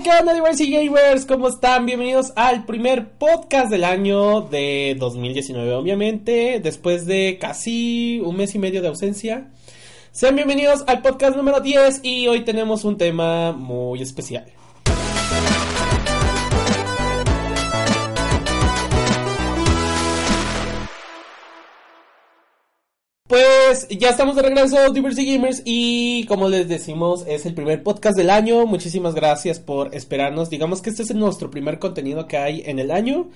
¿qué onda, Diversity Gamers? ¿Cómo están? Bienvenidos al primer podcast del año de 2019, obviamente, después de casi un mes y medio de ausencia. Sean bienvenidos al podcast número 10 y hoy tenemos un tema muy especial. Pues ya estamos de regreso, Diversity Gamers, y como les decimos, es el primer podcast del año. Muchísimas gracias por esperarnos. Digamos que este es nuestro primer contenido que hay en el año.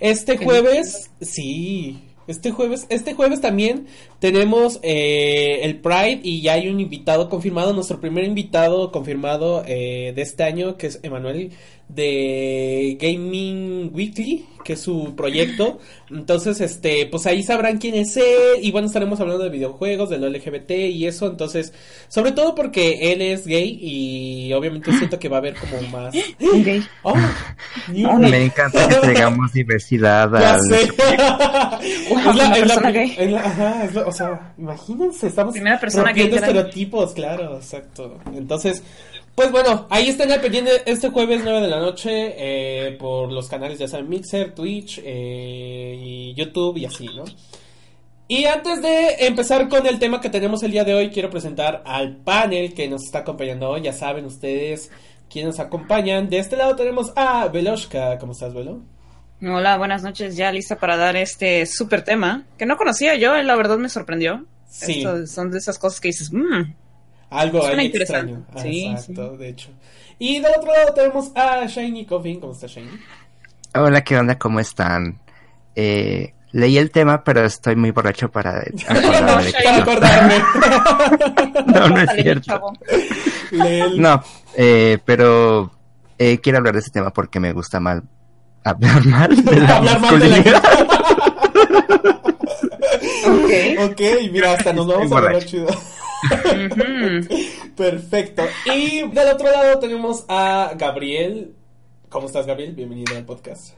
Este jueves, sí, este jueves, este jueves también tenemos eh, el Pride y ya hay un invitado confirmado, nuestro primer invitado confirmado eh, de este año, que es Emanuel de Gaming Weekly, que es su proyecto. Entonces, este, pues ahí sabrán quién es él. Y bueno, estaremos hablando de videojuegos, de lo LGBT y eso. Entonces, sobre todo porque él es gay y obviamente siento que va a haber como más. Gay. Oh, Oh, me encanta que tengamos diversidad. Ya al- sé. Wow, Es la- una es la- persona gay. es la- ajá, es la- o sea, imagínense, estamos Primera persona año. estereotipos, claro, exacto. Entonces, pues bueno, ahí están al pendiente este jueves 9 de la noche eh, por los canales ya saben Mixer, Twitch eh, y YouTube y así, ¿no? Y antes de empezar con el tema que tenemos el día de hoy, quiero presentar al panel que nos está acompañando hoy. Ya saben ustedes quiénes nos acompañan. De este lado tenemos a Veloshka. ¿Cómo estás, Velo? Hola, buenas noches. Ya lista para dar este súper tema que no conocía yo, eh, la verdad me sorprendió. Sí. Esto son de esas cosas que dices, mmm, Algo Suena ahí extraño. Ah, Sí, Exacto, de hecho. Y del otro lado tenemos a Shiny Coffin. ¿Cómo está Shiny? Hola, ¿qué onda? ¿Cómo están? Eh, leí el tema, pero estoy muy borracho para acordarme. Para acordarme. No, no es cierto. No, eh, pero eh, quiero hablar de este tema porque me gusta mal hablar mal de la Hablar mal de la. Ok. Ok, mira, hasta nos vamos a Borracho. ver chido. Perfecto. Y del otro lado tenemos a Gabriel. ¿Cómo estás, Gabriel? Bienvenido al podcast.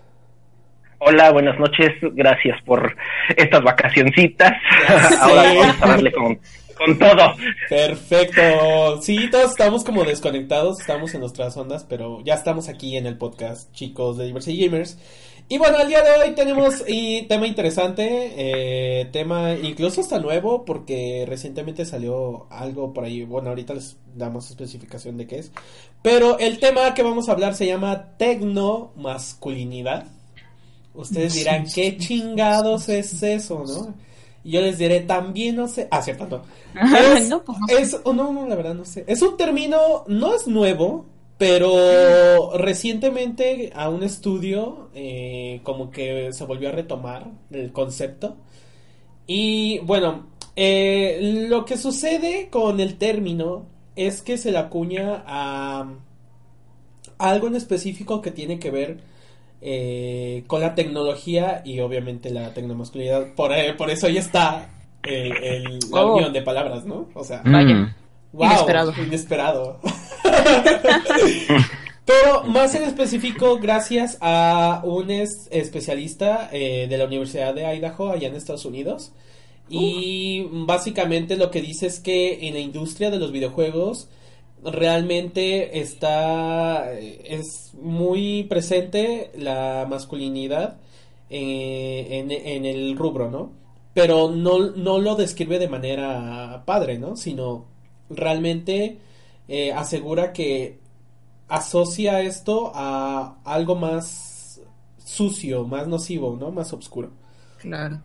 Hola, buenas noches. Gracias por estas vacacioncitas. Ahora vamos a darle con, con todo. Perfecto. Sí, todos estamos como desconectados, estamos en nuestras ondas, pero ya estamos aquí en el podcast, chicos de Diversity Gamers. Y bueno, el día de hoy tenemos y, tema interesante, eh, tema incluso hasta nuevo, porque recientemente salió algo por ahí. Bueno, ahorita les damos especificación de qué es. Pero el tema que vamos a hablar se llama tecnomasculinidad. Ustedes dirán, ¿qué chingados es eso, no? Y yo les diré, también no sé. Ah, cierto, no. Es, No, pues no sé. es- oh, no, no, la verdad no sé. Es un término, no es nuevo, pero recientemente a un estudio eh, como que se volvió a retomar el concepto. Y bueno, eh, lo que sucede con el término es que se le acuña a, a algo en específico que tiene que ver eh, con la tecnología y obviamente la tecnomasculinidad. Por, eh, por eso ahí está el, el- la Oh. unión de palabras, ¿no? O sea, Vaya. Wow, Inesperado. inesperado. Pero más en específico, gracias a un es- especialista eh, de la Universidad de Idaho, allá en Estados Unidos. Y básicamente lo que dice es que en la industria de los videojuegos realmente está eh, es muy presente la masculinidad eh, en, en el rubro, ¿no? Pero no, no lo describe de manera padre, ¿no? Sino realmente eh, asegura que asocia esto a algo más sucio, más nocivo, ¿no? Más oscuro. Claro.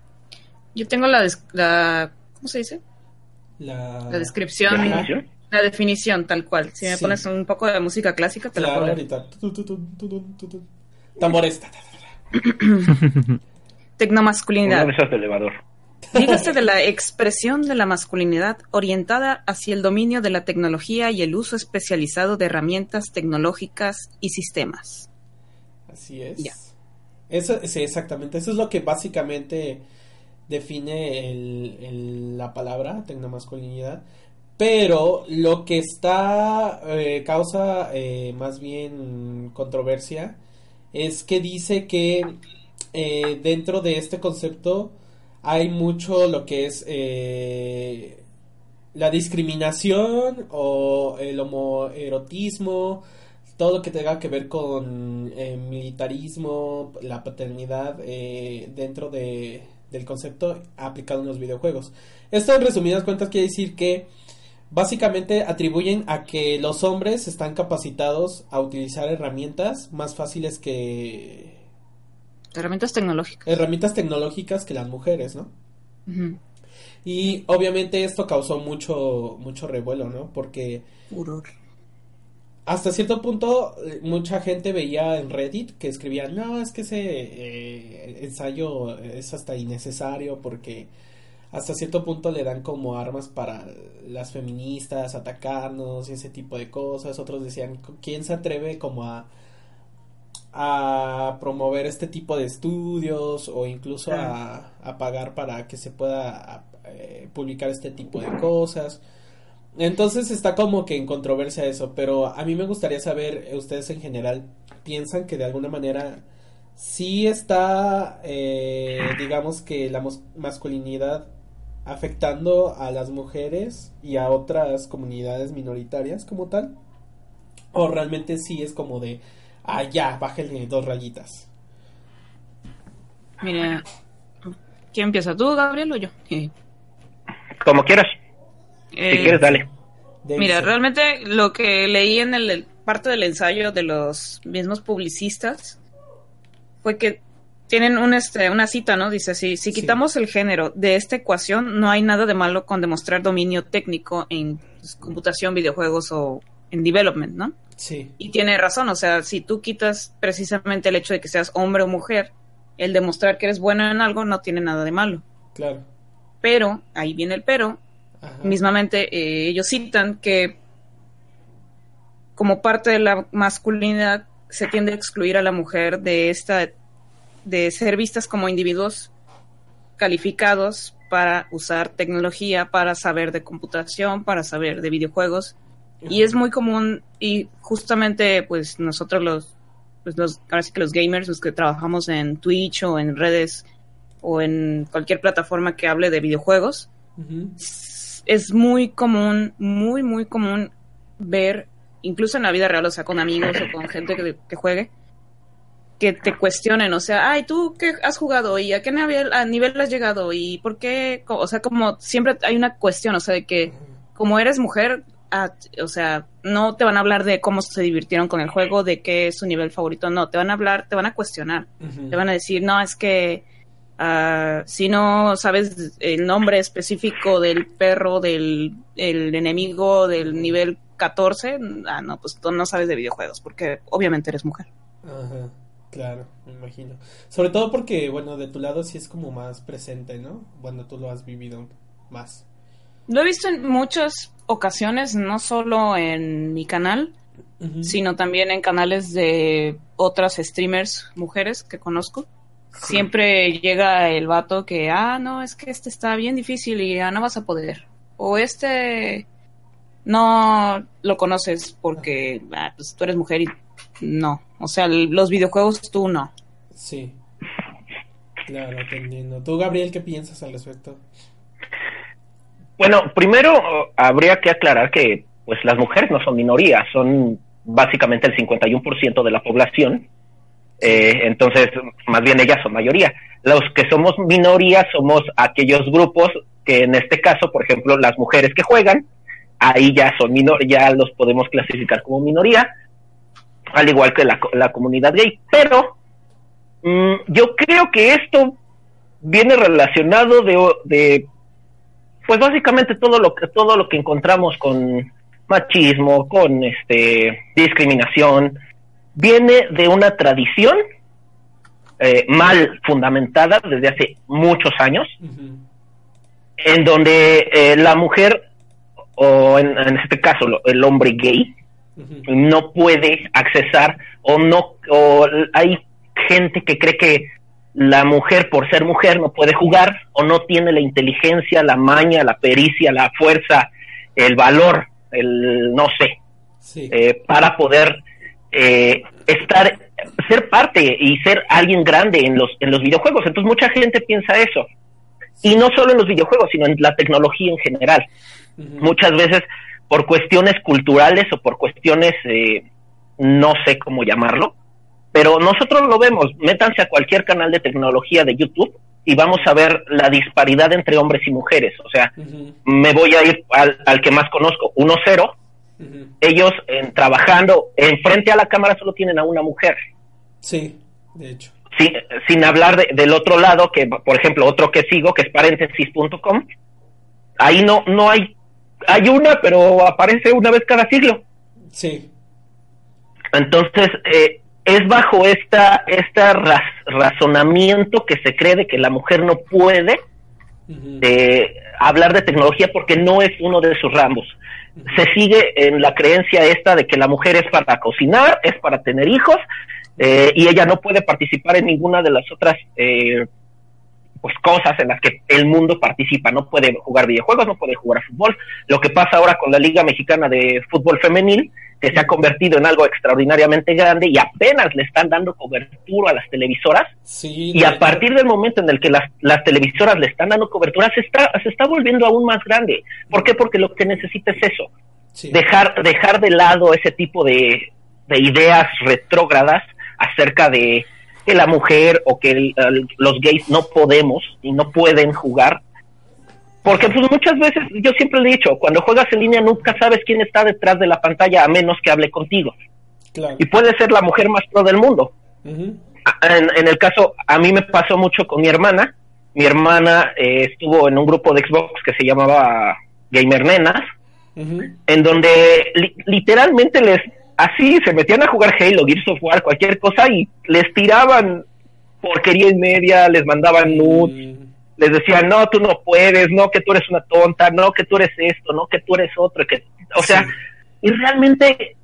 Yo tengo la, des- la ¿cómo se dice? La, La descripción, ¿Definición? la definición tal cual. Si me Sí. pones un poco de música clásica, te la Claro, tu, tu. Tambores. ta, ta, ta, ta. Tecnomasculinidad. De esas de elevador. Dígase de la expresión de la masculinidad orientada hacia el dominio de la tecnología y el uso especializado de herramientas tecnológicas y sistemas. Así es. Ya. Eso, sí, exactamente. Eso es lo que básicamente define el- el- la palabra tecnomasculinidad. Pero lo que está eh, causa eh, más bien controversia es que dice que eh, dentro de este concepto hay mucho lo que es eh, la discriminación o el homoerotismo todo lo que tenga que ver con eh, militarismo, la paternidad eh, dentro de, del concepto aplicado en los videojuegos. Esto en resumidas cuentas quiere decir que básicamente atribuyen a que los hombres están capacitados a utilizar herramientas más fáciles que... Herramientas tecnológicas. Herramientas tecnológicas que las mujeres, ¿no? Y obviamente esto causó mucho, mucho revuelo, ¿no? Porque... Hasta cierto punto, mucha gente veía en Reddit que escribían, no, es que ese eh, ensayo es hasta innecesario porque hasta cierto punto le dan como armas para las feministas atacarnos y ese tipo de cosas. Otros decían, ¿quién se atreve como a a promover este tipo de estudios o incluso a, a pagar para que se pueda eh, publicar este tipo de cosas. Entonces está como que en controversia eso, pero a mí me gustaría saber, eh, ustedes en general, ¿piensan que de alguna manera sí está, eh, digamos que la masculinidad afectando a las mujeres y a otras comunidades minoritarias como tal? ¿O realmente sí es como de, ah, ya, bájenle dos rayitas? Mira, ¿quién empieza? ¿Tú, Gabriel, o yo? Como quieras. si eh, quieres, dale. Mira, realmente lo que leí en el, parte del ensayo de los mismos publicistas fue que tienen un, este, una cita, ¿no? Dice así, si quitamos el género de esta ecuación, no hay nada de malo con demostrar dominio técnico en pues, computación, videojuegos o en development, ¿no? Sí. Y tiene razón, o sea, si tú quitas precisamente el hecho de que seas hombre o mujer, el demostrar que eres bueno en algo no tiene nada de malo. Claro. Pero, ahí viene el pero, mismamente eh, ellos citan que como parte de la masculinidad se tiende a excluir a la mujer de esta de ser vistas como individuos calificados para usar tecnología, para saber de computación, para saber de videojuegos. Y es muy común y justamente pues nosotros los, pues los, ahora sí que los gamers, los que trabajamos en Twitch o en redes o en cualquier plataforma que hable de videojuegos, es muy común, muy, muy común ver, incluso en la vida real, o sea, con amigos o con gente que, que juegue, que te cuestionen, o sea, ay, ¿tú qué has jugado? ¿Y a qué nivel, a nivel has llegado? ¿Y por qué? O sea, como siempre hay una cuestión, o sea, de que como eres mujer, o sea, no te van a hablar de cómo se divirtieron con el juego, de qué es su nivel favorito, no, te van a hablar, te van a cuestionar, te van a decir, no, es que uh, si no sabes el nombre específico del perro, del el enemigo del nivel 14, ah, no, pues tú no sabes de videojuegos, porque obviamente eres mujer. Ajá. Claro, me imagino. Sobre todo porque, bueno, de tu lado sí es como más presente, ¿no? Cuando tú lo has vivido más. Lo he visto en muchas ocasiones, no solo en mi canal, sino también en canales de otras streamers mujeres que conozco. Siempre llega el vato que, ah, no, es que este está bien difícil y ya no vas a poder. O este no lo conoces porque ah, pues, tú eres mujer y no. O sea, los videojuegos tú no. Sí. Claro, entendiendo. ¿Tú, Gabriel, qué piensas al respecto? Bueno, primero habría que aclarar que pues las mujeres no son minorías, son básicamente el 51% de la población. Eh, entonces, más bien ellas son mayoría. Los que somos minoría somos aquellos grupos que en este caso, por ejemplo, las mujeres que juegan, ahí ya son minor, ya los podemos clasificar como minoría, al igual que la, la comunidad gay. Pero mm, yo creo que esto viene relacionado de, de, pues básicamente todo lo que todo lo que encontramos con machismo, con este discriminación, viene de una tradición eh, mal fundamentada desde hace muchos años, en donde eh, la mujer, o en, en, este caso el hombre gay, no puede accesar o no o hay gente que cree que la mujer por ser mujer no puede jugar o no tiene la inteligencia, la maña, la pericia, la fuerza, el valor, el no sé, eh, para poder eh, estar, ser parte y ser alguien grande en los, en los videojuegos. Entonces mucha gente piensa eso. Y no solo en los videojuegos, sino en la tecnología en general. Muchas veces por cuestiones culturales o por cuestiones eh, no sé cómo llamarlo, pero nosotros lo vemos, métanse a cualquier canal de tecnología de YouTube y vamos a ver la disparidad entre hombres y mujeres. O sea, me voy a ir al, que más conozco, 1-0. Ellos en, trabajando enfrente a la cámara solo tienen a una mujer. Sí, de hecho. sin hablar del otro lado, que por ejemplo, otro que sigo, que es paréntesis.com, ahí no, no hay, hay una, pero aparece una vez cada siglo. Sí. Entonces, eh, es bajo esta, este razonamiento que se cree de que la mujer no puede eh, hablar de tecnología porque no es uno de sus ramos. Se sigue en la creencia esta de que la mujer es para cocinar, es para tener hijos, eh, y ella no puede participar en ninguna de las otras eh, pues cosas en las que el mundo participa. No puede jugar videojuegos, no puede jugar a fútbol. Lo que pasa ahora con la Liga Mexicana de Fútbol Femenil que se ha convertido en algo extraordinariamente grande y apenas le están dando cobertura a las televisoras. y a partir del momento en el que las, las televisoras le están dando cobertura, se está, se está volviendo aún más grande. ¿Por qué? Porque lo que necesita es eso. Dejar, dejar de lado ese tipo de, de ideas retrógradas acerca de que la mujer o que los gays no podemos y no pueden jugar porque pues muchas veces, yo siempre le he dicho, cuando juegas en línea nunca sabes quién está detrás de la pantalla a menos que hable contigo. Y puede ser la mujer más pro del mundo. en, el caso, a mí me pasó mucho con mi hermana. Mi hermana eh, estuvo en un grupo de Xbox que se llamaba Gamer Nenas, en donde literalmente les, así, se metían a jugar Halo, Gears of War, cualquier cosa y les tiraban porquería y media, les mandaban nudes les decían, no, tú no puedes, no, que tú eres una tonta, no, que tú eres esto, no, que tú eres otro, que, o sea, y realmente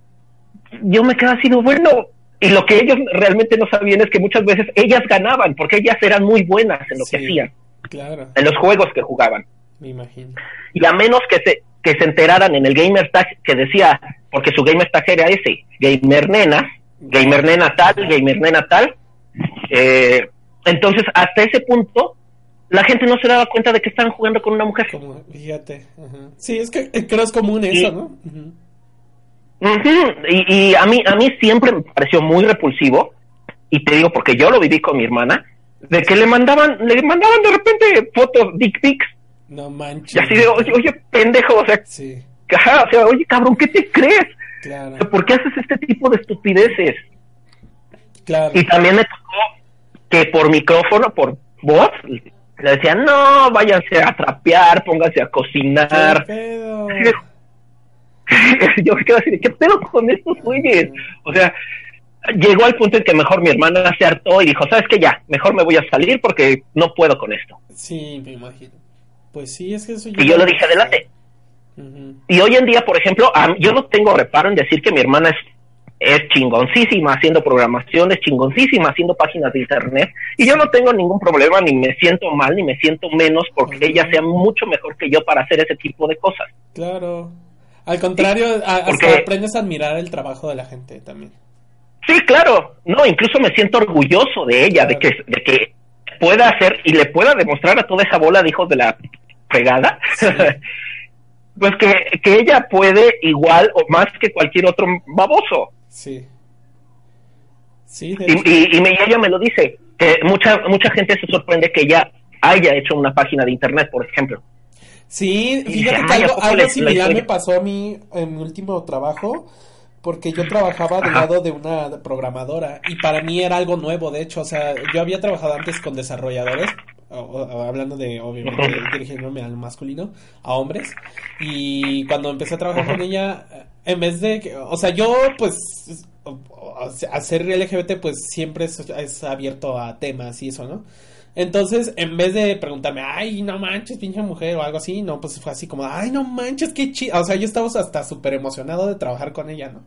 yo me quedaba así, bueno, y lo que ellos realmente no sabían es que muchas veces ellas ganaban, porque ellas eran muy buenas en lo que hacían, claro. en los juegos que jugaban. Me imagino. Y a menos que se, que se enteraran en el gamer tag que decía, porque su gamer tag era ese, gamer nena, gamer nena tal, gamer nena tal, eh, entonces hasta ese punto la gente no se daba cuenta de que estaban jugando con una mujer. fíjate. Sí, es que creo es común eso, ¿no? y, a mí a mí siempre me pareció muy repulsivo y te digo porque yo lo viví con mi hermana de que le mandaban le mandaban de repente fotos dick pics. No manches. Y así de oye, oye pendejo, o sea, sí. o sea, oye cabrón, ¿qué te crees? Claro. ¿Por qué haces este tipo de estupideces? Claro. Y también me tocó que por micrófono, por voz, le decían, no, váyanse a trapear, pónganse a cocinar. Yo me quedo así, ¿qué pedo con estos güeyes? O sea, llegó al punto en que mejor mi hermana se hartó y dijo, ¿sabes qué? Ya, mejor me voy a salir porque no puedo con esto. Sí, me imagino. Pues sí, es que eso Y yo le dije, adelante. Y hoy en día, por ejemplo, yo no tengo reparo en decir que mi hermana es es chingoncísima haciendo programación, es chingoncísima haciendo páginas de internet y yo no tengo ningún problema, ni me siento mal, ni me siento menos porque ella sea mucho mejor que yo para hacer ese tipo de cosas. Claro. Al contrario, aprendes a admirar el trabajo de la gente también. Sí, claro. No, incluso me siento orgulloso de ella, de que de que pueda hacer y le pueda demostrar a toda esa bola de hijos de la fregada. pues que, que ella puede igual o más que cualquier otro baboso. Sí. Sí, y, y, me, ella me lo dice, que mucha, mucha gente se sorprende que ella haya hecho una página de internet, por ejemplo. Sí, fíjate que algo, algo similar me pasó a mí en mi último trabajo, porque yo trabajaba del lado de una programadora y para mí era algo nuevo, de hecho, o sea, yo había trabajado antes con desarrolladores, hablando de, obviamente, dirigiéndome al masculino, a hombres, y cuando empecé a trabajar con ella, en vez de, que, o sea, yo pues hacer LGBT pues siempre es, abierto a temas y eso, ¿no? Entonces, en vez de preguntarme, ay, no manches, pinche mujer o algo así, no, pues fue así como, ay, no manches, qué chido. O sea, yo estaba hasta súper emocionado de trabajar con ella, ¿no?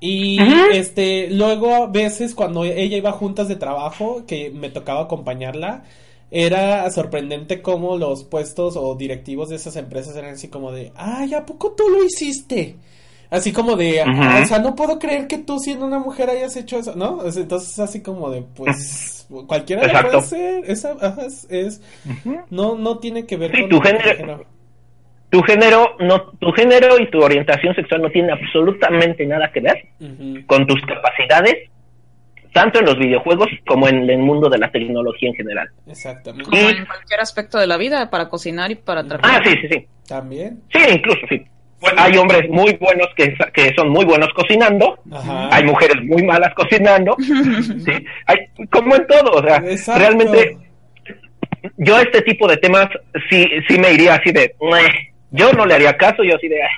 Y este, luego a veces cuando ella iba juntas de trabajo, que me tocaba acompañarla, era sorprendente cómo los puestos o directivos de esas empresas eran así como de, ay, ¿a poco tú lo hiciste? Así como de, ah, o sea, no puedo creer que tú siendo una mujer hayas hecho eso, ¿no? Entonces así como de, pues, cualquiera lo puede hacer, esa, es, es no, no tiene que ver con tu género. tu género no tu género y tu orientación sexual no tiene absolutamente nada que ver Ujú. con tus capacidades tanto en los videojuegos como en el mundo de la tecnología en general. Exactamente. Como en cualquier aspecto de la vida, para cocinar y para Ah, trabajar. sí, sí, sí. También. Sí, incluso sí. Bueno, hay hombres muy buenos que, que son muy buenos cocinando, Ajá. hay mujeres muy malas cocinando, ¿sí? Hay, como en todo, o sea, Exacto. realmente yo a este tipo de temas sí, sí me iría así de, "Meh". yo no le haría caso, yo así de, "Ah,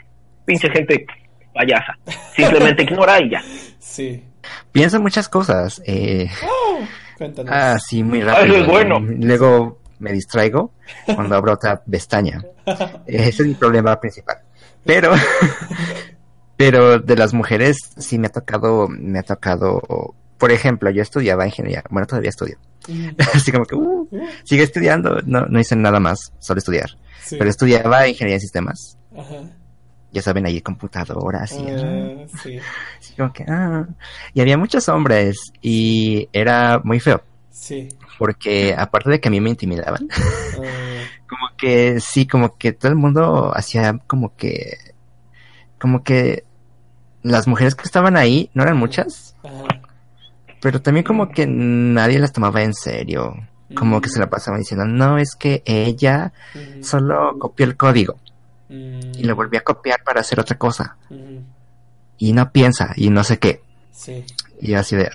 pinche gente payasa, simplemente ignora y ya. Sí. Pienso muchas cosas. Eh, Cuéntanos. ah, sí, muy Ah, rápido. eso es bueno. Luego me distraigo cuando abro otra pestaña. Ese es mi problema principal. Pero, pero de las mujeres sí me ha tocado, me ha tocado, por ejemplo, yo estudiaba ingeniería, bueno, todavía estudio. Mm, Así como que, uh, sigue estudiando, no, no hice nada más, solo estudiar. sí. Pero estudiaba ingeniería en sistemas. Ajá. Ya saben, ahí computadoras y, Ah, sí. que, ah. Y había muchos hombres y era muy feo. Sí. Porque aparte de que a mí me intimidaban, Ah, como que sí, como que todo el mundo hacía como que, como que las mujeres que estaban ahí, no eran muchas, pero también como que nadie las tomaba en serio. Como que se la pasaban diciendo, no, es que ella Mm, solo copió el código mm, y lo volvió a copiar para hacer otra cosa. mm, Y no piensa y no sé qué. Sí. Y así de,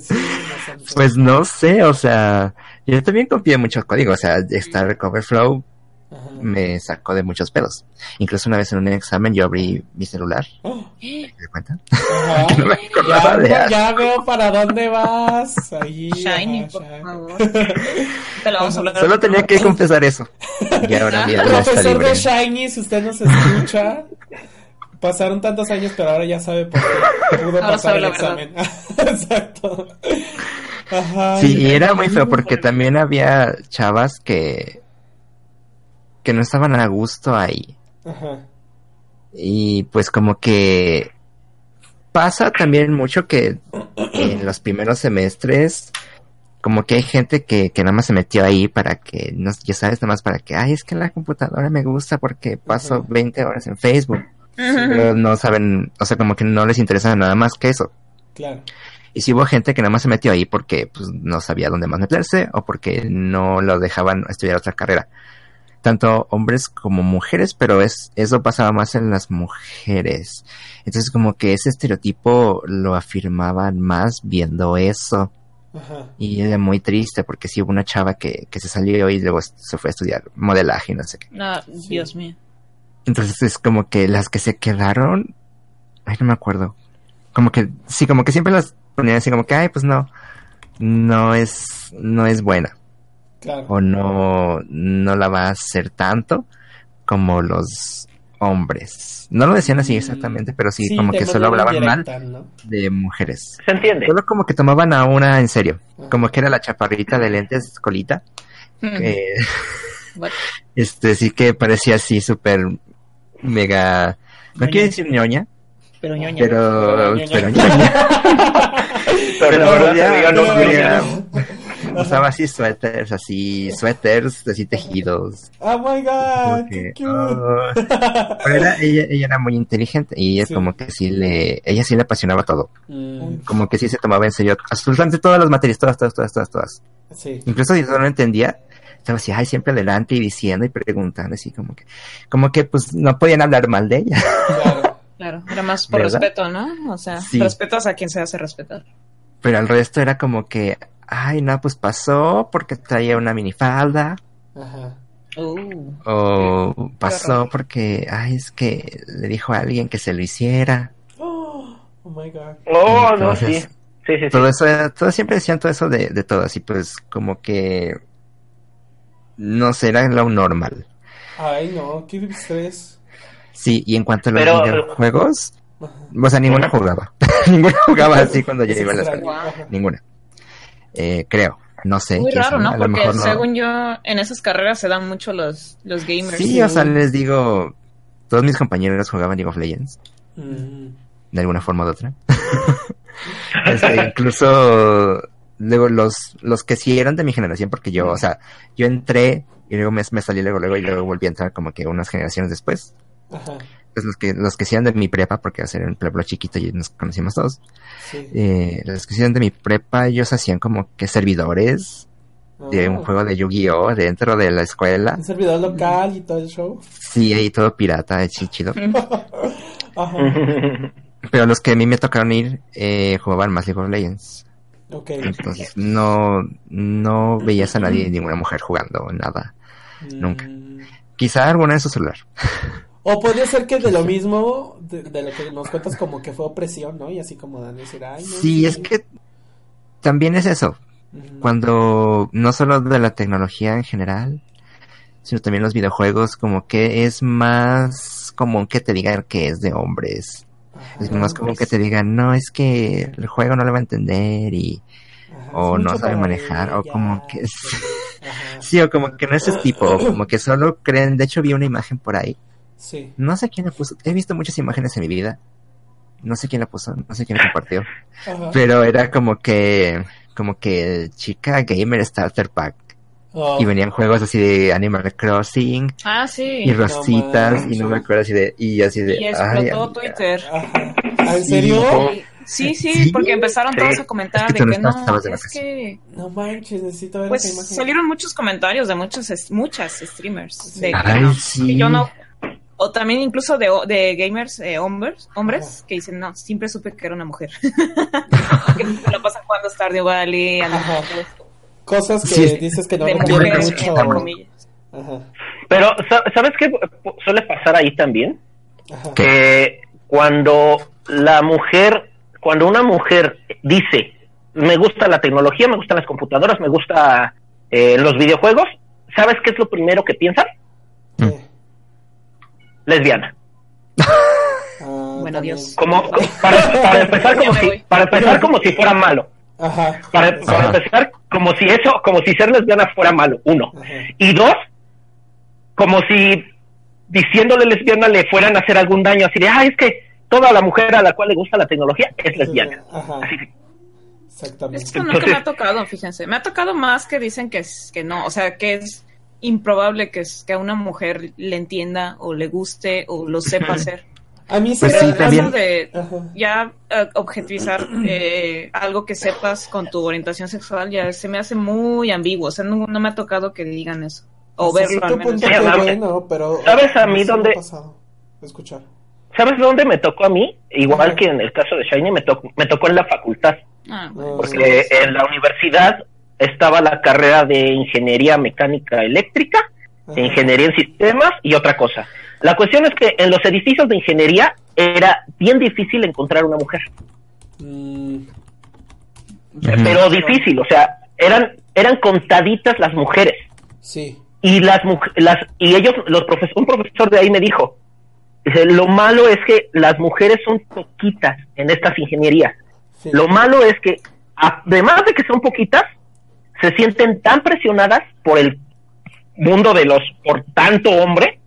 Sí, bastante. pues no sé, o sea, yo también copié mucho código, o sea, Star Overflow Ajá. Me sacó de muchos pedos. Incluso una vez en un examen yo abrí mi celular, Oh, ¿te das cuenta? Que no me de ya, veo para dónde vas. Ahí. Shiny, ajá, por Shiny. favor. Te lo vamos a hablar. Solo tenía que confesar eso. Y ahora Profesor libre. de Shiny, si usted nos escucha, pasaron tantos años, pero ahora ya sabe por qué pudo Ahora pasar el examen. Exacto. Ajá. Sí, y era muy feo porque también había chavas que que no estaban a gusto ahí. Ajá. Y pues como que pasa también mucho que en los primeros semestres como que hay gente que, que nada más se metió ahí para que, no, ya sabes, nada más para que, ay, es que la computadora me gusta porque paso Ujú. 20 horas en Facebook. Pero no saben, o sea, como que no les interesa nada más que eso. Claro. Y si hubo gente que nada más se metió ahí porque pues, no sabía dónde más meterse o porque no lo dejaban estudiar otra carrera. Tanto hombres como mujeres, pero es, eso pasaba más en las mujeres. Entonces como que ese estereotipo lo afirmaban más viendo eso. Ajá. Y era muy triste porque sí hubo una chava que, que se salió y luego se fue a estudiar modelaje y no sé qué. No, Dios mío. Entonces es como que las que se quedaron, ay, no me acuerdo. Como que, sí, como que siempre las ponían así como que, ay, pues no, no es, no es buena. Claro. O no, no la va a hacer tanto como los hombres. No lo decían así Mm, exactamente, pero sí, Sí, como que solo hablaban mal de mujeres. ¿Se entiende? Solo como que tomaban a una en serio. Ajá. Como que era la chaparrita de lentes colita. Mm. que, What? este sí que parecía así súper mega no Ñoña. quiero decir ñoña Pero ñoña. pero ñoña. pero ñoña Pero pero no ya- tenía- usaba así suéteres así suéteres así tejidos Oh my god, qué que, cute. oh. pero era, ella, ella era muy inteligente y ella Sí. como que sí le ella sí le apasionaba todo Mm, como que sí se tomaba en serio absolutamente todas las materias todas todas todas todas todas sí. incluso si yo no entendía estaba así ay siempre adelante y diciendo y preguntando así como que como que pues no podían hablar mal de ella Claro. Claro, era más por ¿Verdad? respeto, ¿no? O sea, Sí. respetas a quien se hace respetar. pero el resto era como que ay no pues pasó porque traía una minifalda Ajá. Uh. o pasó porque ay es que le dijo a alguien que se lo hiciera Oh, oh my god. Oh, no, Entonces, sí. Sí, sí, sí. todo eso todo siempre decían todo eso de, de todas y pues como que no sé era lo normal Ay, no, qué estrés. sí y en cuanto a los Pero- videojuegos o sea ninguna jugaba ninguna jugaba así cuando yo iba a la escuela ninguna eh, creo no sé Muy raro, ¿no? a lo Porque mejor no. según yo, en esas carreras se dan mucho los, los gamers. sí o sea les digo todos mis compañeros jugaban League of Legends Mm, de alguna forma u otra. Este, incluso luego los, los que sí eran de mi generación, porque yo, o sea, yo entré Y luego me, me salí luego, luego y luego volví a entrar como que unas generaciones después. Ajá. Pues los que, los que sean de mi prepa, porque va a ser un pueblo chiquito y nos conocimos todos. Sí. Eh, los que sean de mi prepa, ellos hacían como que servidores de un Ah. juego de Yu-Gi-Oh! dentro de la escuela. Un servidor local y todo el show. Sí, ahí todo pirata, así chido. Ajá. Pero los que a mí me tocaron ir, eh, jugaban más League of Legends. Ok. Entonces no, no veías a nadie, ninguna mujer jugando, nada. nunca. Mm. Quizá alguna en su celular. O podría ser que de lo mismo, de, de lo que nos cuentas, como que fue opresión, ¿no? Y así como dan decir, ay, no. Sí, es que también es eso. Cuando no solo de la tecnología en general, sino también los videojuegos, como que es más común que te digan que es de hombres. Ajá. Es más común que te digan, no, es que el juego no lo va a entender y... Ajá, o no sabe manejar, o como que. Sí, o como que no es ese tipo, o como que solo creen... De hecho vi una imagen por ahí. Sí. No sé quién la puso. He visto muchas imágenes en mi vida. No sé quién la puso, no sé quién la compartió. Ajá. Pero era como que... Como que chica gamer starter pack. Oh, Y venían juegos así de Animal Crossing Ah, sí. y rositas y no me acuerdo así de y así de Y ay, explotó amiga. Twitter. Ajá. ¿Ah, ¿En Sí, serio? Sí, sí, Sí. porque empezaron Sí. todos a comentar Es que de no que estabas de no, es que No manches, necesito ver esa pues imagen. salieron muchos comentarios de muchas es- muchas streamers de que Ay, no, sí. que yo no o también incluso de, de gamers eh, hombres hombres que dicen no siempre supe que era una mujer que se la pasan jugando Stardew Valley Cosas que Sí. dices que no de mujeres mucho. entre comillas Ajá. Pero, sa- ¿sabes qué suele pasar ahí también? Ajá. Que cuando la mujer, cuando una mujer dice, me gusta la tecnología, me gustan las computadoras, me gusta eh, los videojuegos, ¿sabes qué es lo primero que piensan? ¿Qué? Lesbiana. Ah, Bueno. Dios. Como, como- para, para empezar como si, para empezar como si fuera malo. Ajá. Para, para Ajá. empezar como si eso, como si ser lesbiana fuera malo, uno. Ajá. Y dos, como si diciéndole lesbiana le fueran a hacer algún daño, así de, ah, es que toda la mujer a la cual le gusta la tecnología es lesbiana. Ajá. Así, Exactamente. esto nunca me ha tocado fíjense me ha tocado más que dicen que es que no o sea que es improbable que, es, que a una mujer le entienda o le guste o lo sepa hacer A mí sí, Pues me- sí, Pero también- eso de Ajá. ya eh, objetivizar eh, algo que sepas con tu orientación sexual ya se me hace muy ambiguo. O sea, no, no me ha tocado que digan eso. O verlo al menos. punto Sí, bueno, pero... ¿Sabes a mí dónde- pasado escuchar. ¿Sabes dónde me tocó a mí? Igual Ajá. que en el caso de Shiny, me tocó, me tocó en la facultad. Ah, bueno. Ah, Porque en la universidad estaba la carrera de ingeniería mecánica eléctrica, de ingeniería en sistemas y otra cosa. La cuestión es que en los edificios de ingeniería era bien difícil encontrar una mujer. Mm. Pero difícil, o sea, eran, eran contaditas las mujeres. sí. y las las y ellos los profes un profesor de ahí me dijo dice, lo malo es que las mujeres son poquitas en estas ingenierías sí. lo malo es que además de que son poquitas se sienten tan presionadas por el mundo de los por tanto hombre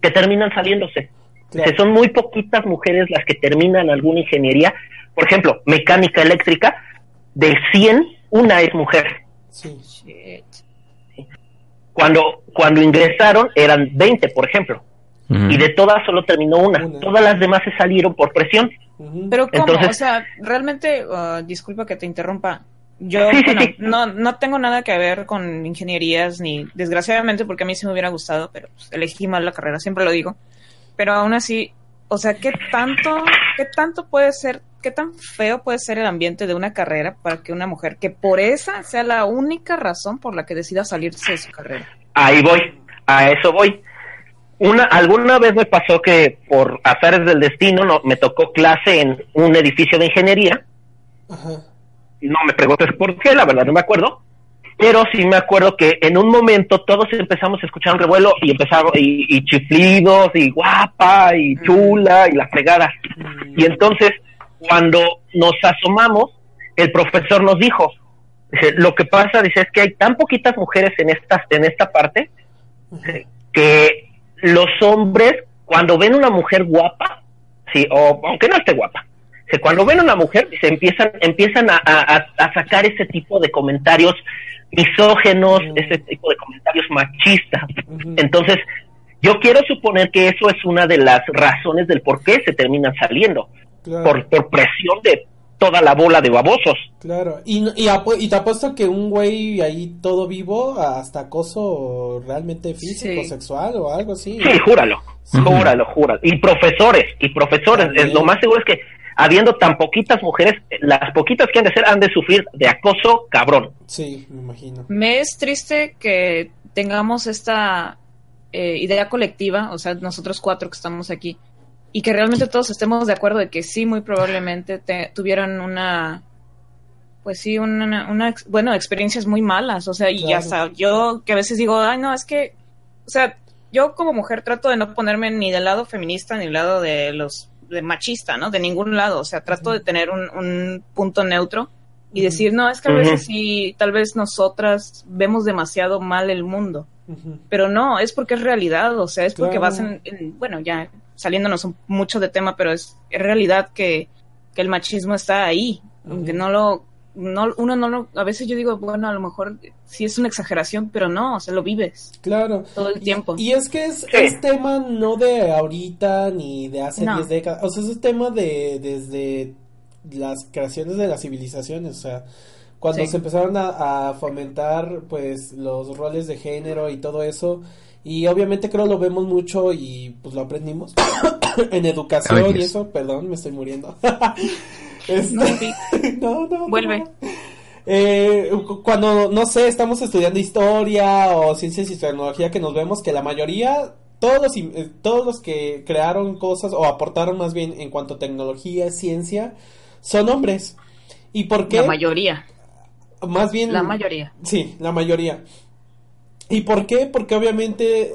que terminan saliéndose claro. Dice, son muy poquitas mujeres las que terminan alguna ingeniería por ejemplo mecánica eléctrica de 100 una es mujer Sí. Shit. cuando cuando ingresaron eran 20 por ejemplo y de todas solo terminó una. Una. Todas las demás se salieron por presión. Pero ¿cómo? Entonces- o sea, realmente, uh, disculpa que te interrumpa. Yo Sí, sí, bueno, sí. No, no tengo nada que ver con ingenierías, ni desgraciadamente porque a mí sí me hubiera gustado, pero pues, elegí mal la carrera, siempre lo digo. Pero aún así, o sea, ¿qué tanto, qué tanto puede ser, qué tan feo puede ser el ambiente de una carrera para que una mujer, que por esa sea la única razón por la que decida salirse de su carrera? Ahí voy, a eso voy. Una, alguna vez me pasó que por azares del destino no, me tocó clase en un edificio de ingeniería. Ajá. No me preguntes por qué, la verdad no me acuerdo. Pero sí me acuerdo que en un momento todos empezamos a escuchar un revuelo y empezamos y, y chiflidos y guapa y chula y la fregada. Mm, Y entonces, cuando nos asomamos, el profesor nos dijo, dice, lo que pasa, dice, es que hay tan poquitas mujeres en esta, en esta parte, que los hombres, cuando ven una mujer guapa, sí, o aunque no esté guapa, que cuando ven a una mujer se empiezan empiezan a, a, a sacar ese tipo de comentarios misógenos, Mm. ese tipo de comentarios machistas. Entonces, yo quiero suponer que eso es una de las razones del por qué se terminan saliendo, Claro. por, por presión de toda la bola de babosos. Claro, y, y, apu- y te apuesto que un güey ahí todo vivo, hasta acoso realmente físico, Sí. sexual o algo así. Sí, júralo, júralo, júralo. Y profesores, y profesores, es, lo más seguro es que habiendo tan poquitas mujeres, las poquitas que han de ser han de sufrir de acoso cabrón. Sí, me imagino. Me es triste que tengamos esta eh, idea colectiva, o sea, nosotros cuatro que estamos aquí, y que realmente todos estemos de acuerdo de que sí, muy probablemente te- tuvieran una, pues sí, una, una bueno, experiencias muy malas, o sea, y Claro. hasta yo que a veces digo, ay, no, es que, o sea, yo como mujer trato de no ponerme ni del lado feminista ni del lado de los de machista, ¿no? De ningún lado, o sea, trato de tener un, un punto neutro y decir, no, es que a veces sí, tal vez nosotras vemos demasiado mal el mundo, pero no, es porque es realidad, o sea, es porque Claro. vas en, en- bueno, ya saliéndonos un- mucho de tema, pero es, es realidad que, que el machismo está ahí, aunque no lo, no, uno no lo, a veces yo digo, bueno, a lo mejor sí es una exageración, pero no, o sea, lo vives Claro. todo el tiempo. Y es que es, es tema no de ahorita ni de hace No. 10 décadas, o sea, es tema de desde las creaciones de las civilizaciones, o sea, cuando Sí. se empezaron a, a fomentar pues los roles de género y todo eso, y obviamente creo lo vemos mucho y pues lo aprendimos en educación Ay, y eso, perdón, me estoy muriendo. Este- No, no, no, Vuelve. Eh, cu- cuando, no sé, estamos estudiando historia o ciencias y tecnología, que nos vemos que la mayoría, todos los, eh, todos los que crearon cosas o aportaron más bien en cuanto a tecnología, ciencia, son hombres. ¿Y por qué? La mayoría, Más bien... la mayoría. Sí, la mayoría. ¿Y por qué? Porque obviamente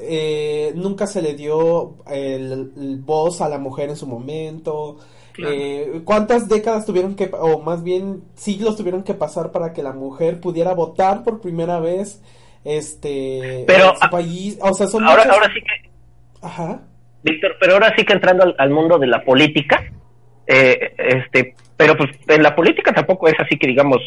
eh, nunca se le dio el, el voz a la mujer en su momento. Claro. Eh, ¿Cuántas décadas tuvieron que, o más bien siglos tuvieron que pasar para que la mujer pudiera votar por primera vez este, Pero, en su país? O sea, son Ahora, muchas- ahora sí que, Ajá. Víctor, pero ahora sí que entrando al, al mundo de la política, eh, este, pero pues en la política tampoco es así que digamos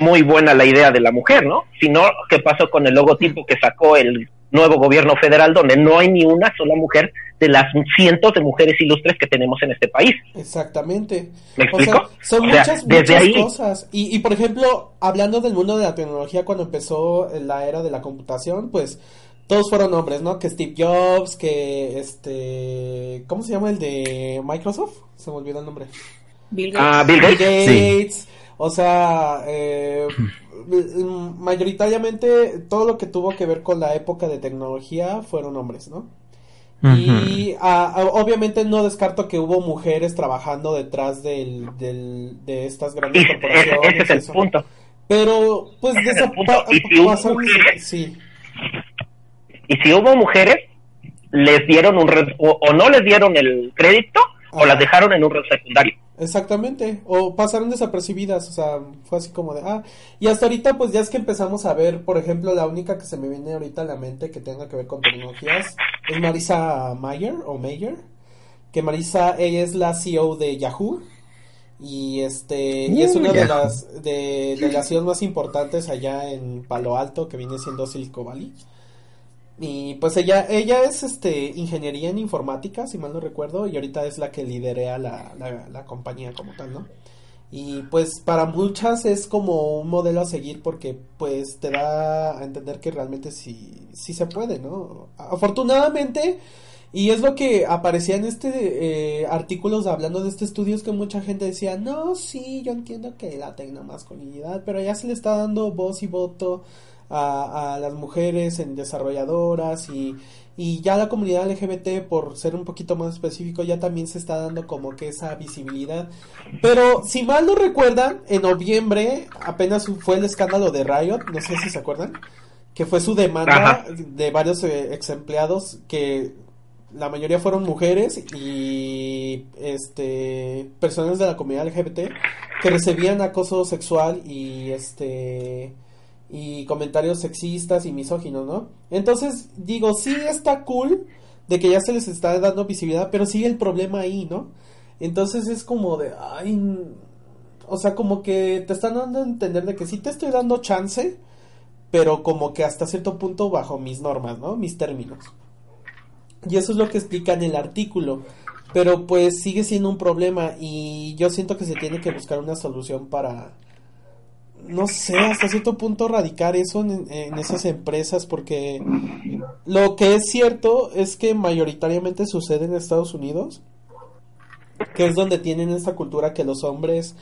muy buena la idea de la mujer, ¿no? Sino, ¿qué pasó con el logotipo que sacó el nuevo gobierno federal donde no hay ni una sola mujer de las cientos de mujeres ilustres que tenemos en este país? Exactamente. ¿Me O sea, explico? son O sea, muchas, desde muchas ahí- cosas. Y, y por ejemplo, hablando del mundo de la tecnología, cuando empezó la era de la computación, pues todos fueron hombres, ¿no? Que Steve Jobs, que este. ¿Cómo se llama el de Microsoft? Se me olvidó el nombre. Bill Ah, Gates. Bill. Gates. O sea, eh, mayoritariamente todo lo que tuvo que ver con la época de tecnología fueron hombres, ¿no? Y obviamente no descarto que hubo mujeres trabajando detrás del, del- de estas grandes corporaciones. ese es el eso. punto. Pero, pues, de es esa si sí, Y si hubo mujeres, les dieron un o no les dieron el crédito o las dejaron en un red secundario. exactamente. O pasaron desapercibidas, o sea, fue así como de, ah, y hasta ahorita, pues, ya es que empezamos a ver, por ejemplo, la única que se me viene ahorita a la mente que tenga que ver con tecnologías es Marisa Mayer, o Mayer, que Marisa, ella es la CEO de Yahoo. Y este, y es Uh, una de las de, de las CEOs más importantes allá en Palo Alto, que viene siendo Silicon Valley. Y pues ella, ella es este ingeniería en informática, si mal no recuerdo, y ahorita es la que liderea la, la, la compañía como tal, ¿no? Y pues para muchas es como un modelo a seguir porque pues te da a entender que realmente sí, sí se puede, ¿no? Afortunadamente, y es lo que aparecía en este eh, artículos hablando de este estudio, es que mucha gente decía, no, sí, yo entiendo que la tecnomasculinidad, pero ya se le está dando voz y voto a, a las mujeres en desarrolladoras y, y ya la comunidad LGBT, por ser un poquito más específico, ya también se está dando como que esa visibilidad. Pero si mal no recuerdan, en noviembre apenas fue el escándalo de Riot, no sé si se acuerdan, que fue su demanda Ajá. de varios eh, ex empleados que la mayoría fueron mujeres y este personas de la comunidad LGBT que recibían acoso sexual y este y comentarios sexistas y misóginos, ¿no? Entonces, digo, sí está cool de que ya se les está dando visibilidad, pero sigue el problema ahí, ¿no? Entonces es como de, ay, o sea, como que te están dando a entender de que sí te estoy dando chance, pero como que hasta cierto punto bajo mis normas, ¿no? Mis términos. Y eso es lo que explica en el artículo. Pero pues sigue siendo un problema y yo siento que se tiene que buscar una solución para, no sé, hasta cierto punto radicar eso en, en, esas empresas porque lo que es cierto es que mayoritariamente sucede en Estados Unidos, que es donde tienen esta cultura que los hombres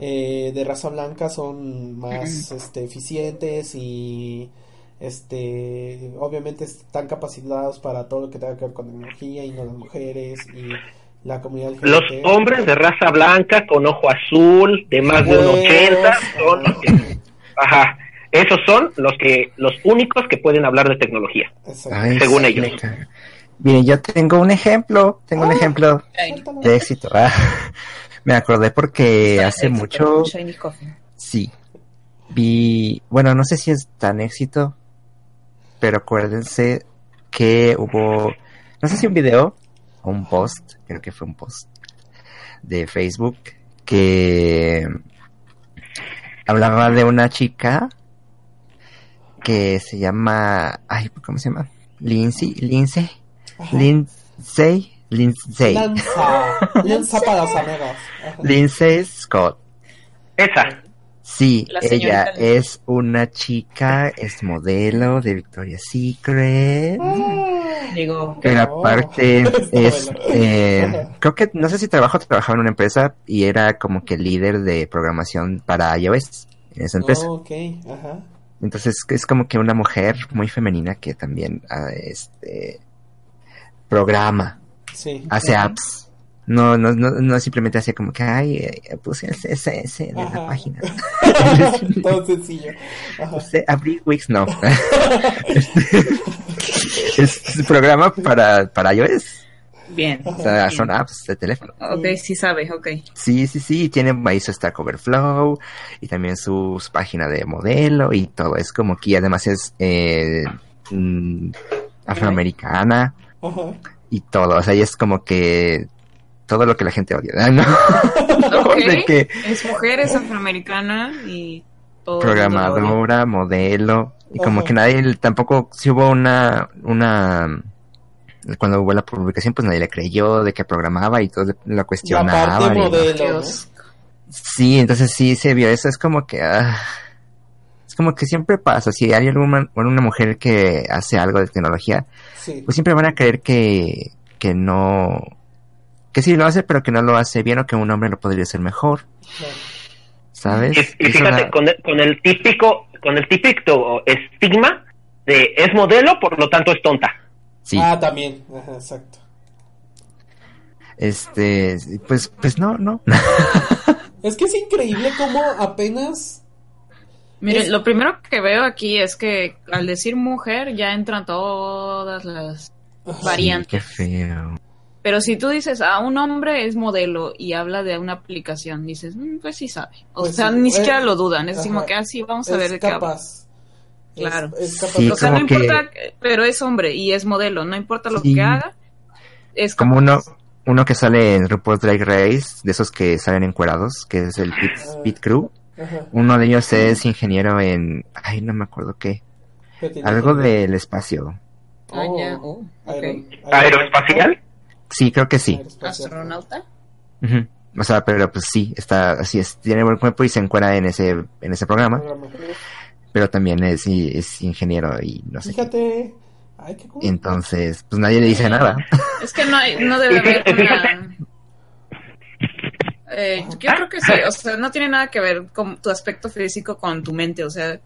eh, de raza blanca son más este, eficientes y este obviamente están capacitados para todo lo que tenga que ver con tecnología y no las mujeres y la comunidad LGBT. Los hombres de raza blanca con ojo azul de más de un 80 son los que, ajá, esos son los que los únicos que pueden hablar de tecnología, Ay, según sí, ellos. Miren, yo tengo un ejemplo, tengo un Ah. ejemplo de éxito. Ah, me acordé porque hace Éxito, mucho, sí, vi, bueno, no sé si es tan éxito, pero acuérdense que hubo, no sé si un video un post, creo que fue un post de Facebook que hablaba de una chica que se llama, ay, ¿cómo se llama? Lindsay, Lindsay. Lindsay, Lindsay, Lanza, lanza para los amigos. Ajá. Lindsay Scott. Esa, Sí, La ella Lindsay. es una chica, es modelo de Victoria's Secret. Ah, Digo, Pero Oh. aparte es, Bueno. eh, creo que, no sé si trabajó, trabajaba en una empresa y era como que líder de programación para iOS en esa empresa. Oh, ajá. Entonces es como que una mujer muy femenina que también ah, este, programa, Sí. hace apps. No, no, no, no simplemente hacía como que, ay, eh, puse el CSS de Ajá. la página. Todo sencillo. Puse abrir Wix, no. es un programa para, para iOS. bien. O sea, son apps de teléfono. Ok, sí sabe, ok. Sí, sí, sí, tiene ahí su Stack Overflow y también su, su página de modelo y todo. Es como que además es eh, mm, afroamericana Ajá. y todo. O sea, y es como que todo lo que la gente odia. ¿no? Ok, De que es mujer, es afroamericana y todo. programadora, modelo y como Ajá. que nadie tampoco si hubo una una cuando hubo la publicación pues nadie le creyó de que programaba y todos lo La cuestionaban. parte modelo. Sí, entonces sí se vio eso. Es como que. ah, es como que siempre pasa. Si hay alguna una mujer que hace algo de tecnología, Sí. pues siempre van a creer que, que no. Que sí lo hace, pero que no lo hace bien o que un hombre lo podría hacer mejor. claro. ¿Sabes? Y, fíjate, una- con, el, con el típico, con el típico estigma de es modelo, por lo tanto es tonta. Sí, Ah, también. Ajá, exacto. este. Pues, pues no, no. Es que es increíble cómo apenas. Mire, Es- lo primero que veo aquí es que al decir mujer ya entran todas las variantes. Qué feo. Pero si tú dices, ah, un hombre es modelo y habla de una aplicación, dices, "Mm, pues sí sabe. O Pues sea, sí, ni eh, siquiera lo dudan. Es como que, ah, sí, vamos a es ver de qué habla. Es- Claro. Es, capaz. Sí, O sea, no que- importa, pero es hombre y es modelo. No importa lo Sí. que haga. Es Como uno, uno que sale en RuPaul's Drag Race, de esos que salen encuerados, que es el Pit, Ah. Pit Crew. Ajá. Uno de ellos es ingeniero en, ay, no me acuerdo qué, algo del espacio. Ah, ya. Oh. Oh, Aeroespacial. Sí, creo que sí. ¿Astronauta? O sea, pero pues sí, está, así es, tiene buen cuerpo y se encuentra en ese, en ese programa, pero también es, es ingeniero y no sé. qué. Fíjate. Ay, qué cool. Entonces, pues nadie le dice nada. Es que no, hay, no debe haber una... Eh, yo creo que sí, o sea, no tiene nada que ver con tu aspecto físico con tu mente, o sea,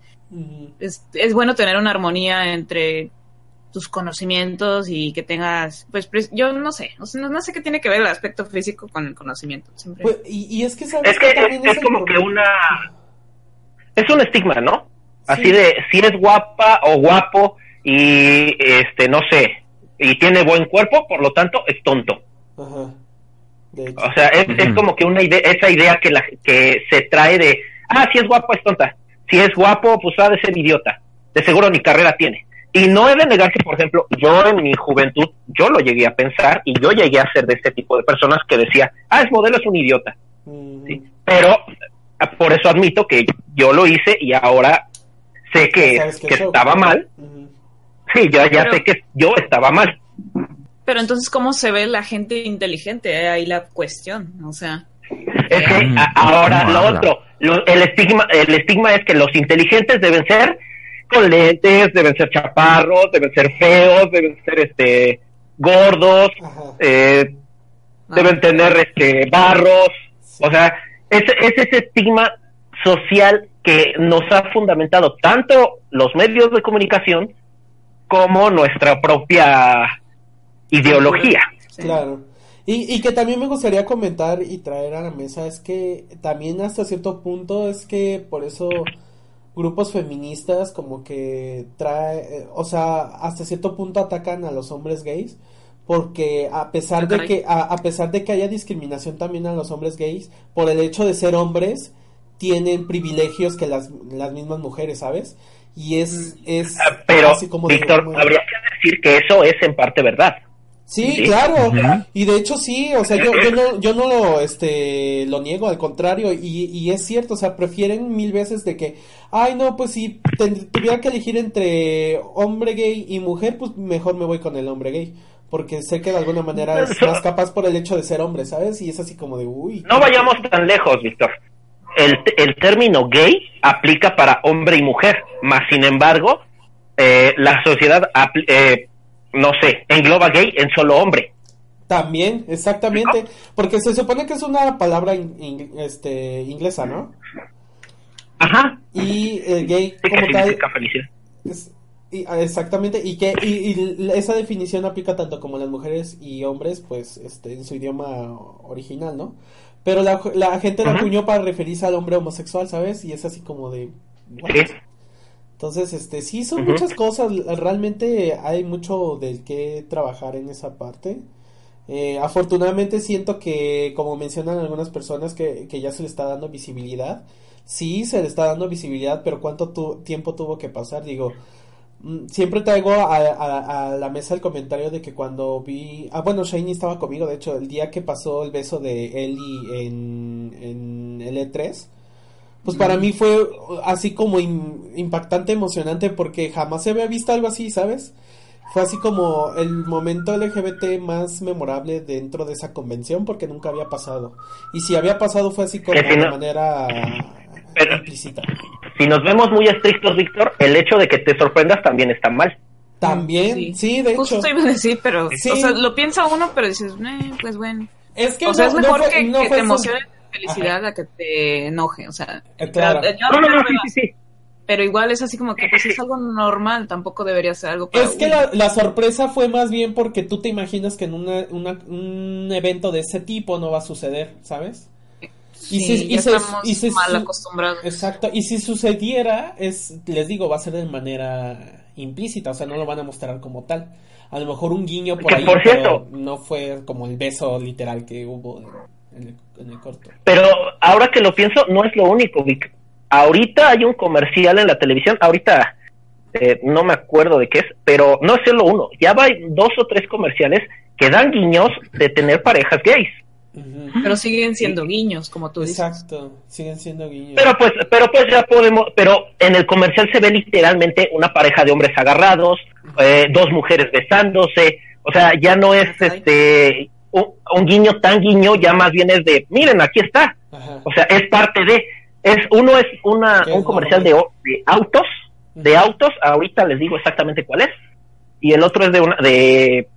es, es bueno tener una armonía entre tus conocimientos y que tengas, pues, yo no sé, o sea, no, no sé qué tiene que ver el aspecto físico con el conocimiento, siempre. Pues, y, y es que sabes Es que también es, como que una... Es un estigma, ¿no? Así Sí. de, si es guapa o guapo y, este, no sé, y tiene buen cuerpo, por lo tanto es tonto. Ajá. O sea, es, es como que una idea, esa idea que, la, que se trae de, ah, si es guapo es tonta, si es guapo, pues ha de ser idiota, de seguro ni carrera tiene. Y no he de negar que, por ejemplo, yo en mi juventud, yo lo llegué a pensar y yo llegué a ser de este tipo de personas que decía, ah, es modelo, es un idiota. Mm, ¿sí? Pero ah, por eso admito que yo lo hice y ahora sé que, que show. estaba mal. Sí, yo ya Pero- sé que yo estaba mal. Pero entonces, ¿cómo se ve la gente inteligente? Eh, Ahí la cuestión, o sea. Es que Mm, ahora ¿cómo lo habla? otro, lo- el estigma, el estigma es que los inteligentes deben ser con lentes, deben ser chaparros, deben ser feos, deben ser este gordos, eh, ah, deben tener este barros, o sea, es, es ese estigma social que nos ha fundamentado tanto los medios de comunicación como nuestra propia ideología. Claro. Y, y que también me gustaría comentar y traer a la mesa es que también hasta cierto punto es que por eso grupos feministas como que trae, eh, o sea, hasta cierto punto atacan a los hombres gays porque a pesar Ah, de que a, a pesar de que haya discriminación también a los hombres gays por el hecho de ser hombres tienen privilegios que las, las mismas mujeres, ¿sabes? Y es es Ah, Pero, así como de- Víctor, como- habría que decir que eso es en parte verdad. Sí, Sí. claro. Y de hecho sí, o sea, yo, yo no, yo no lo, este, lo niego, al contrario, y, y es cierto, o sea, prefieren mil veces de que, ay, no, pues si tuviera que elegir entre hombre gay y mujer, pues mejor me voy con el hombre gay, porque sé que de alguna manera es más capaz por el hecho de ser hombre, ¿sabes? Y es así como de, uy. No vayamos tan lejos, Víctor. El, el término gay aplica para hombre y mujer, más sin embargo, eh, la sociedad, eh, no sé, engloba gay en solo hombre. También, exactamente, porque se supone que es una palabra in- in- este, inglesa, ¿no? Ajá. Y el gay Sí, como tal. Es- y- ah, exactamente, y que y, y esa definición aplica tanto como las mujeres y hombres, pues, este, en su idioma original, ¿no? Pero la, la gente la acuñó para referirse al hombre homosexual, ¿sabes? Y es así como de... ¿what? Sí. Entonces, este, sí, son muchas cosas, realmente hay mucho del que trabajar en esa parte. Eh, afortunadamente siento que, como mencionan algunas personas, que, que ya se le está dando visibilidad. Sí, se le está dando visibilidad, pero ¿cuánto tu- tiempo tuvo que pasar? Digo, mm, siempre traigo a, a- a la mesa el comentario de que cuando vi... Ah, bueno, Shiny estaba conmigo, de hecho, el día que pasó el beso de Ellie en, en el E3. Pues para mí fue así como im- impactante, emocionante, porque jamás se había visto algo así, ¿sabes? Fue así como el momento LGBT más memorable dentro de esa convención, porque nunca había pasado. Y si había pasado fue así como si de no- manera Pero- implícita. Si nos vemos muy estrictos, Víctor, el hecho de que te sorprendas también está mal. También, sí, de Justo hecho. iba a decir, pero, Sí. o sea, lo piensa uno, pero dices, eh, pues bueno. Es que o sea, no- es no mejor fue- que, no que te emocione felicidad a que te enoje, o sea. Claro. pero, yo No, no, no, creo sí, que- sí, sí. pero igual es así como que pues es algo normal, tampoco debería ser algo para Es que la, la sorpresa fue más bien porque tú te imaginas que en una, una- un evento de ese tipo no va a suceder, ¿sabes? sí, y si- y ya se- estamos y se- mal acostumbrados. Exacto, y si sucediera, es, les digo, va a ser de manera implícita, o sea, no lo van a mostrar como tal. A lo mejor un guiño por Que, ahí, por pero no fue como el beso literal que hubo en el, en el corto. Pero ahora que lo pienso, no es lo único, Vic. Ahorita hay un comercial en la televisión, ahorita eh, no me acuerdo de qué es, pero no es solo uno. Ya va dos o tres comerciales que dan guiños de tener parejas gays. Pero siguen siendo guiños, como tú dices. Exacto, siguen siendo guiños. Pero pues, pero pues ya podemos, pero en el comercial se ve literalmente una pareja de hombres agarrados, eh, dos mujeres besándose, o sea, ya no es este un, un guiño tan guiño, ya más bien es de, miren, aquí está, Ajá. o sea, es parte de, es uno es una un es comercial de, de autos, de autos, ahorita les digo exactamente cuál es, y el otro es de una de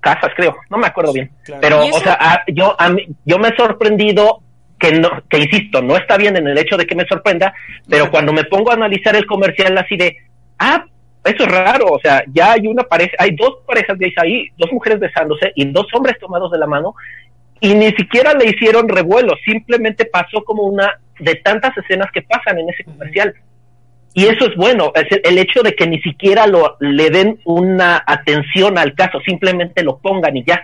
casas, creo, no me acuerdo bien. Claro. Pero, o sea, a- yo, a mí- yo me he sorprendido que no, que insisto, no está bien en el hecho de que me sorprenda, pero cuando me pongo a analizar el comercial así de, ah, eso es raro, o sea, ya hay una pareja, hay dos parejas gays ahí, dos mujeres besándose y dos hombres tomados de la mano, y ni siquiera le hicieron revuelo, simplemente pasó como una de tantas escenas que pasan en ese comercial. Y eso es bueno, es el, el hecho de que ni siquiera lo, le den una atención al caso, simplemente lo pongan y ya.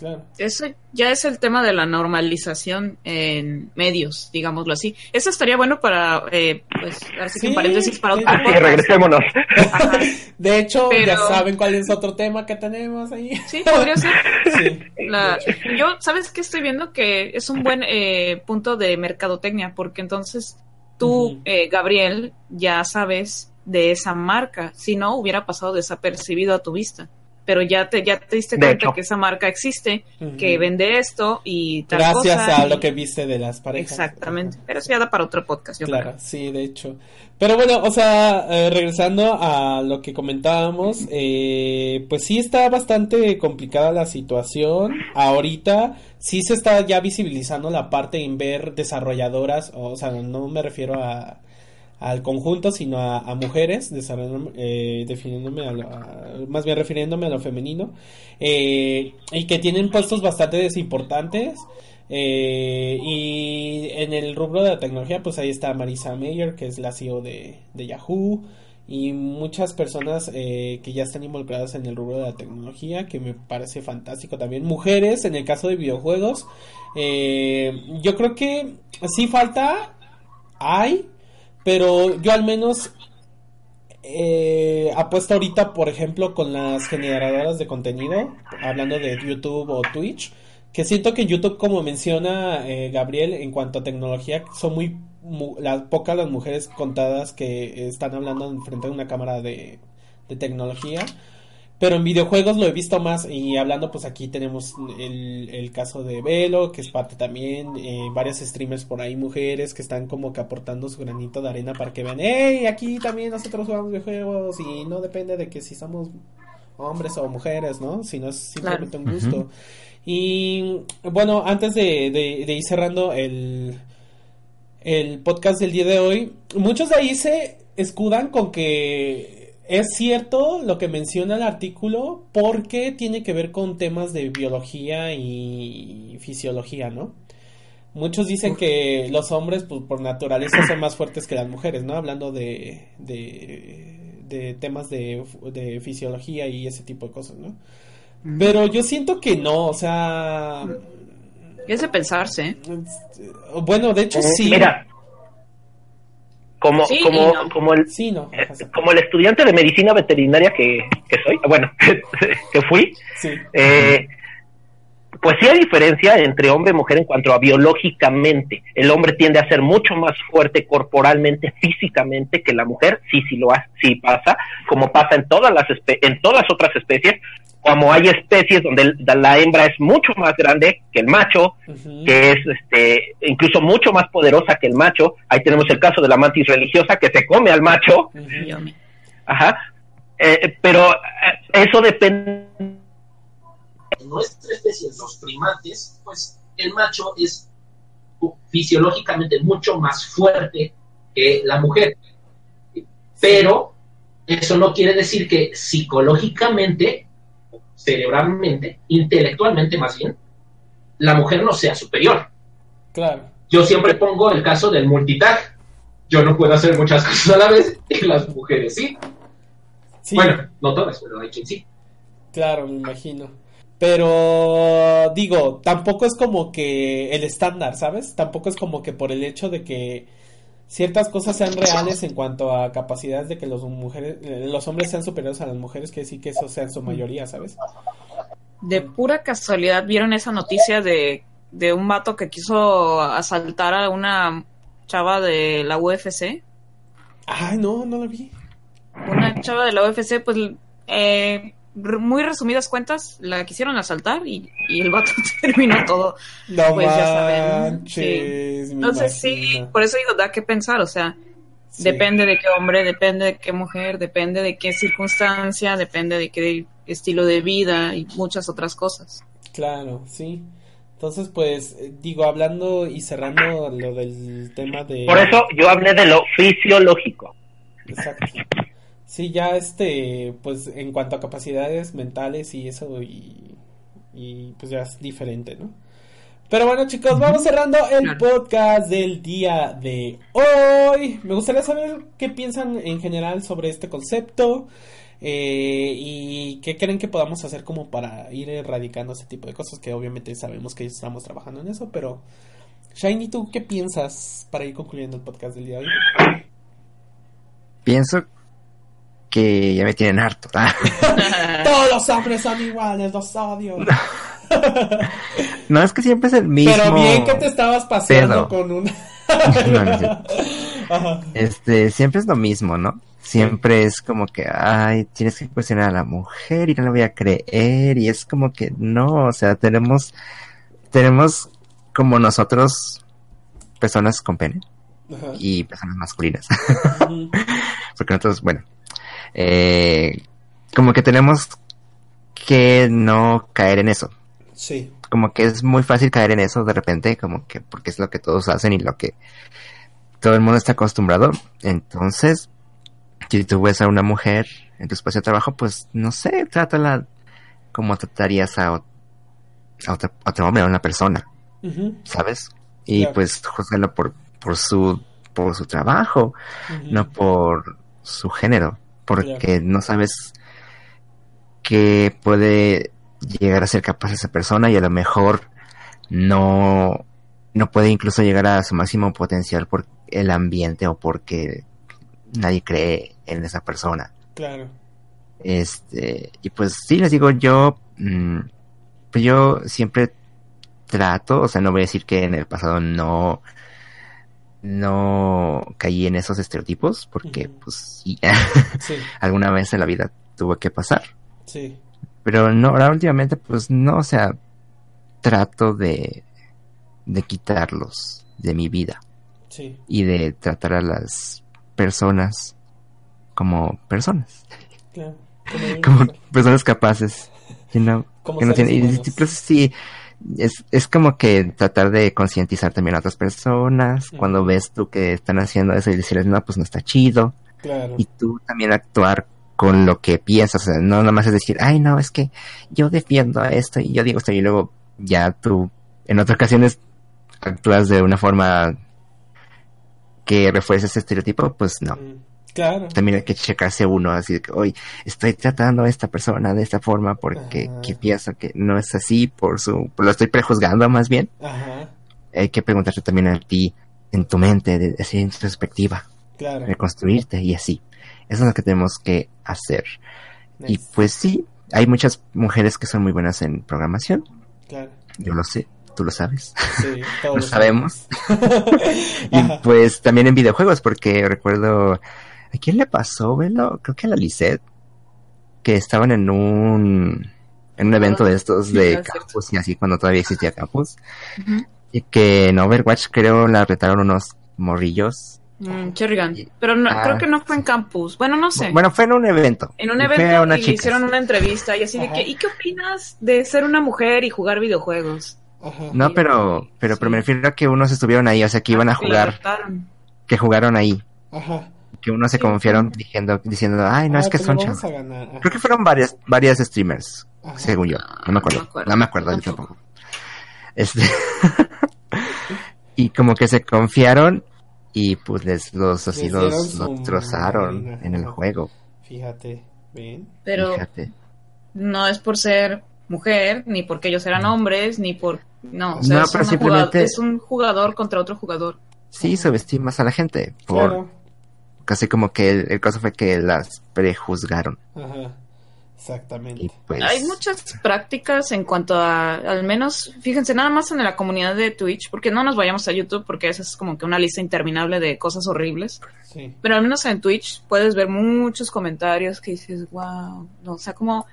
Claro. Eso ya es el tema de la normalización en medios, digámoslo así. Eso estaría bueno para, eh, pues, así que Sí, paréntesis para otro sí, podcast. regresémonos. Ajá. De hecho, Pero- ya saben cuál es otro tema que tenemos ahí. Sí, podría ser. Sí. La- yo, ¿sabes qué estoy viendo? Que es un buen eh, punto de mercadotecnia, porque entonces tú, eh, Gabriel, ya sabes de esa marca. Si no, hubiera pasado desapercibido a tu vista. Pero ya te, ya te diste De cuenta hecho. que esa marca existe, que vende esto y tal Gracias cosa, a y- lo que viste de las parejas. Exactamente. Pero eso ya da para otro podcast, yo Claro, creo. sí, de hecho. Pero bueno, o sea, eh, regresando a lo que comentábamos, eh, pues sí está bastante complicada la situación. Ahorita sí se está ya visibilizando la parte en ver desarrolladoras, o, sea, no me refiero a al conjunto, sino a, a mujeres, eh, definiéndome a lo- más bien refiriéndome a lo femenino, eh, y que tienen puestos bastante importantes. Eh, y en el rubro de la tecnología, pues ahí está Marisa Mayer, que es la CEO de, de Yahoo, y muchas personas eh, que ya están involucradas en el rubro de la tecnología, que me parece fantástico también. Mujeres, en el caso de videojuegos, eh, yo creo que sí falta, hay, pero yo al menos eh, apuesto ahorita, por ejemplo, con las generadoras de contenido, hablando de YouTube o Twitch, que siento que YouTube, como menciona eh, Gabriel, en cuanto a tecnología, son muy mu- las pocas las mujeres contadas que están hablando en frente de una cámara de tecnología. Pero en videojuegos lo he visto más y hablando pues aquí tenemos el, el caso de Velo, que es parte también, eh, varios streamers por ahí, mujeres que están como que aportando su granito de arena para que vean, hey, aquí también nosotros jugamos videojuegos y no depende de que si somos hombres o mujeres, ¿no? Sino es simplemente un gusto. Y bueno, antes de, de- de ir cerrando el, el podcast del día de hoy, muchos de ahí se escudan con que es cierto lo que menciona el artículo porque tiene que ver con temas de biología y fisiología, ¿no? Muchos dicen que los hombres pues, por naturaleza son más fuertes que las mujeres, ¿no? Hablando de, de, de temas de, de fisiología y ese tipo de cosas, ¿no? Pero yo siento que no, o sea, Es de pensarse, ¿eh? bueno, de hecho Eh, sí. Mira, como, Sí como, no. como el, Sí, no. eh, como el estudiante de medicina veterinaria que, que soy, bueno, que fui, Sí. eh, pues sí hay diferencia entre hombre y mujer en cuanto a biológicamente. El hombre tiende a ser mucho más fuerte corporalmente, físicamente que la mujer, sí, sí lo hace, sí pasa, como pasa en todas las espe- en todas otras especies, como hay especies donde la hembra es mucho más grande que el macho, que es este incluso mucho más poderosa que el macho. Ahí tenemos el caso de la mantis religiosa que se come al macho, ajá. Eh, pero eh, eso depende en nuestra especie, los primates, pues el macho es fisiológicamente mucho más fuerte que la mujer. Pero eso no quiere decir que psicológicamente, cerebralmente, intelectualmente más bien, la mujer no sea superior. Claro. Yo siempre pongo el caso del multitag. Yo no puedo hacer muchas cosas a la vez y las mujeres sí. Sí, Bueno, no todas, pero hay quien sí. claro, me imagino. Pero digo, tampoco es como que el estándar, ¿sabes? Tampoco es como que por el hecho de que ciertas cosas sean reales en cuanto a capacidades de que los mujeres, eh, los hombres sean superiores a las mujeres, que sí que eso sea en su mayoría, ¿sabes? De pura casualidad, ¿vieron esa noticia de, de un vato que quiso asaltar a una chava de la UFC? Ay, no, no lo vi. Una chava de la UFC, pues, eh, muy resumidas cuentas, la quisieron asaltar y, y el vato terminó todo. No Pues ya saben, manches, Entonces, sí, por eso digo, da que pensar, o sea, Sí. depende de qué hombre, depende de qué mujer, depende de qué circunstancia, depende de qué estilo de vida y muchas otras cosas. Claro, sí. Entonces, pues, eh, digo, hablando y cerrando lo del tema de... Por eso yo hablé de lo fisiológico. Exacto. Sí, ya este, pues, en cuanto a capacidades mentales y eso, y, y pues ya es diferente, ¿no? Pero bueno, chicos, vamos cerrando el podcast del día de hoy. Me gustaría saber qué piensan en general sobre este concepto. Eh, ¿Y qué creen que podamos hacer como para ir erradicando ese tipo de cosas? Que obviamente sabemos que estamos trabajando en eso, pero Shiny, ¿tú qué piensas para ir concluyendo el podcast del día de hoy? Pienso que ya me tienen harto. Todos los hombres son iguales, los odio. no, es que siempre es el mismo. Pero bien que te estabas paseando con un... no, no, este, siempre es lo mismo, ¿no? Siempre es como que, ay, tienes que cuestionar a la mujer y no la voy a creer. Y es como que no, o sea, tenemos, tenemos como nosotros personas con pene y personas masculinas. Porque nosotros, bueno, eh, como que tenemos que no caer en eso. Sí. Como que es muy fácil caer en eso de repente, como que porque es lo que todos hacen y lo que todo el mundo está acostumbrado. Entonces, si tú ves a una mujer en tu espacio de trabajo, pues no sé, trátala como tratarías a, a, otro, hombre, a una persona, ¿sabes? Y pues juzgalo por, por su por su trabajo, no por su género, porque no sabes qué puede llegar a ser capaz esa persona y a lo mejor no no puede incluso llegar a su máximo potencial por el ambiente o porque nadie cree en esa persona. Claro. Este, y pues sí, les digo, yo, mm, pues yo siempre trato, o sea, no voy a decir que en el pasado no, no caí en esos estereotipos, porque pues sí, alguna vez en la vida tuvo que pasar. Sí. Pero no, ahora últimamente pues no, o sea, trato de, de quitarlos de mi vida. Sí. Y de tratar a las personas como personas. Claro. Como, personas capaces. You know, que no tienen, y, pues, sí, es, es como que tratar de concientizar también a otras personas. Cuando ves tú que están haciendo eso y decirles, no, pues no está chido. Claro. Y tú también actuar con lo que piensas. O sea, no nada más es decir, ay, no, es que yo defiendo esto y yo digo esto y luego ya tú en otras ocasiones actúas de una forma que refuerce ese estereotipo, pues no. Claro. También hay que checarse uno, así que hoy estoy tratando a esta persona de esta forma porque que pienso que no es así, por su, lo estoy prejuzgando más bien. Ajá. Hay que preguntarte también a ti, en tu mente, de, de introspectiva. Claro. Reconstruirte y así. Eso es lo que tenemos que hacer. Y pues sí, hay muchas mujeres que son muy buenas en programación. Claro. Yo lo sé, tú lo sabes. Sí, todos lo sabemos. y pues también en videojuegos, porque recuerdo ¿A quién le pasó, velo? Creo que a la Lisette, que estaban en un en un evento de estos de campus y así cuando todavía existía campus. Y que en Overwatch creo la retaron unos morrillos. Mm, Pero no, creo ah, que no fue en campus. Bueno, no sé. Bueno, fue en un evento. En un evento y hicieron una entrevista y así de que, ¿y qué opinas de ser una mujer y jugar videojuegos? No, pero, pero, pero me refiero a que unos estuvieron ahí, o sea, que iban a jugar. Que jugaron ahí. Ajá que unos se confiaron diciendo, diciendo, ay, no, es que pues son chavos. Creo que fueron varias, varias streamers, según yo. No me acuerdo. No me acuerdo, yo tampoco. Este y como que se confiaron y pues les, los así los, trozaron en el juego. Fíjate, bien. Pero no es por ser mujer, ni porque ellos eran hombres, ni por... No, o sea, es, simplemente... es un jugador contra otro jugador. Sí, subestimas a la gente por, casi como que el, caso fue que las prejuzgaron. Ajá. Exactamente. Pues, Hay muchas prácticas en cuanto a, al menos, fíjense, nada más en la comunidad de Twitch, porque no nos vayamos a YouTube, porque esa es como que una lista interminable de cosas horribles. Sí. Pero al menos en Twitch puedes ver muchos comentarios que dices, wow, no, o sea, como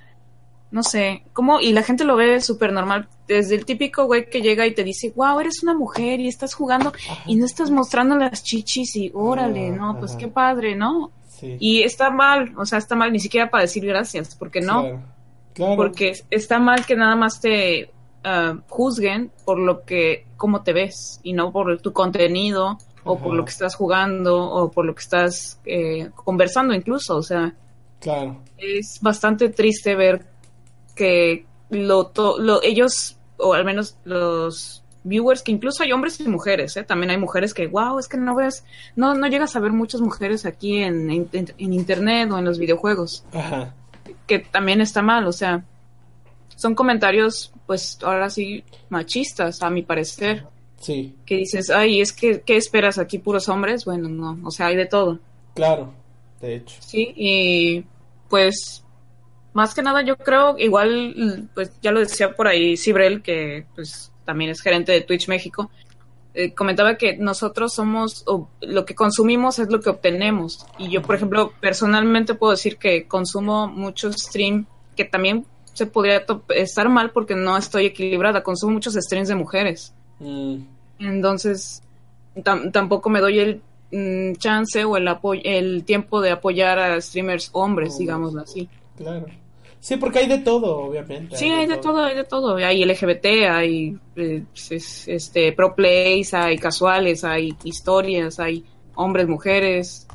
no sé, ¿cómo? Y la gente lo ve súper normal. Desde el típico güey que llega y te dice, wow, eres una mujer y estás jugando y no estás mostrando las chichis y órale, no, pues qué padre, ¿no? Y está mal, o sea, está mal ni siquiera para decir gracias, porque no. Claro. Porque está mal que nada más te ah, juzguen por lo que, cómo te ves y no por tu contenido o por lo que estás jugando o por lo que estás eh, conversando incluso, o sea. Claro. Es bastante triste ver que lo, ellos, o al menos los viewers que incluso hay hombres y mujeres, ¿eh? También hay mujeres que, wow, es que no ves, no, no llegas a ver muchas mujeres aquí en, en, en internet o en los videojuegos. Ajá. Que también está mal, o sea, son comentarios, pues ahora sí, machistas, a mi parecer. Sí. Que dices, ay, es que, ¿qué esperas aquí, puros hombres? Bueno, no, o sea, hay de todo. Claro, de hecho. Sí, y pues más que nada yo creo, igual, pues ya lo decía por ahí Cibrel, que pues también es gerente de Twitch México, eh, comentaba que nosotros somos, o lo que consumimos es lo que obtenemos. Y yo, por ejemplo, personalmente puedo decir que consumo mucho stream, que también se podría estar mal porque no estoy equilibrada, consumo muchos streams de mujeres. Mm. Entonces, tam tampoco me doy el mm, chance o el, el tiempo de apoyar a streamers hombres, Hombres. digámoslo así. Claro. Sí, porque hay de todo, obviamente. Sí, hay de todo, hay de todo. Hay LGBT, hay eh, es- este pro plays, hay casuales, hay historias, hay hombres, mujeres,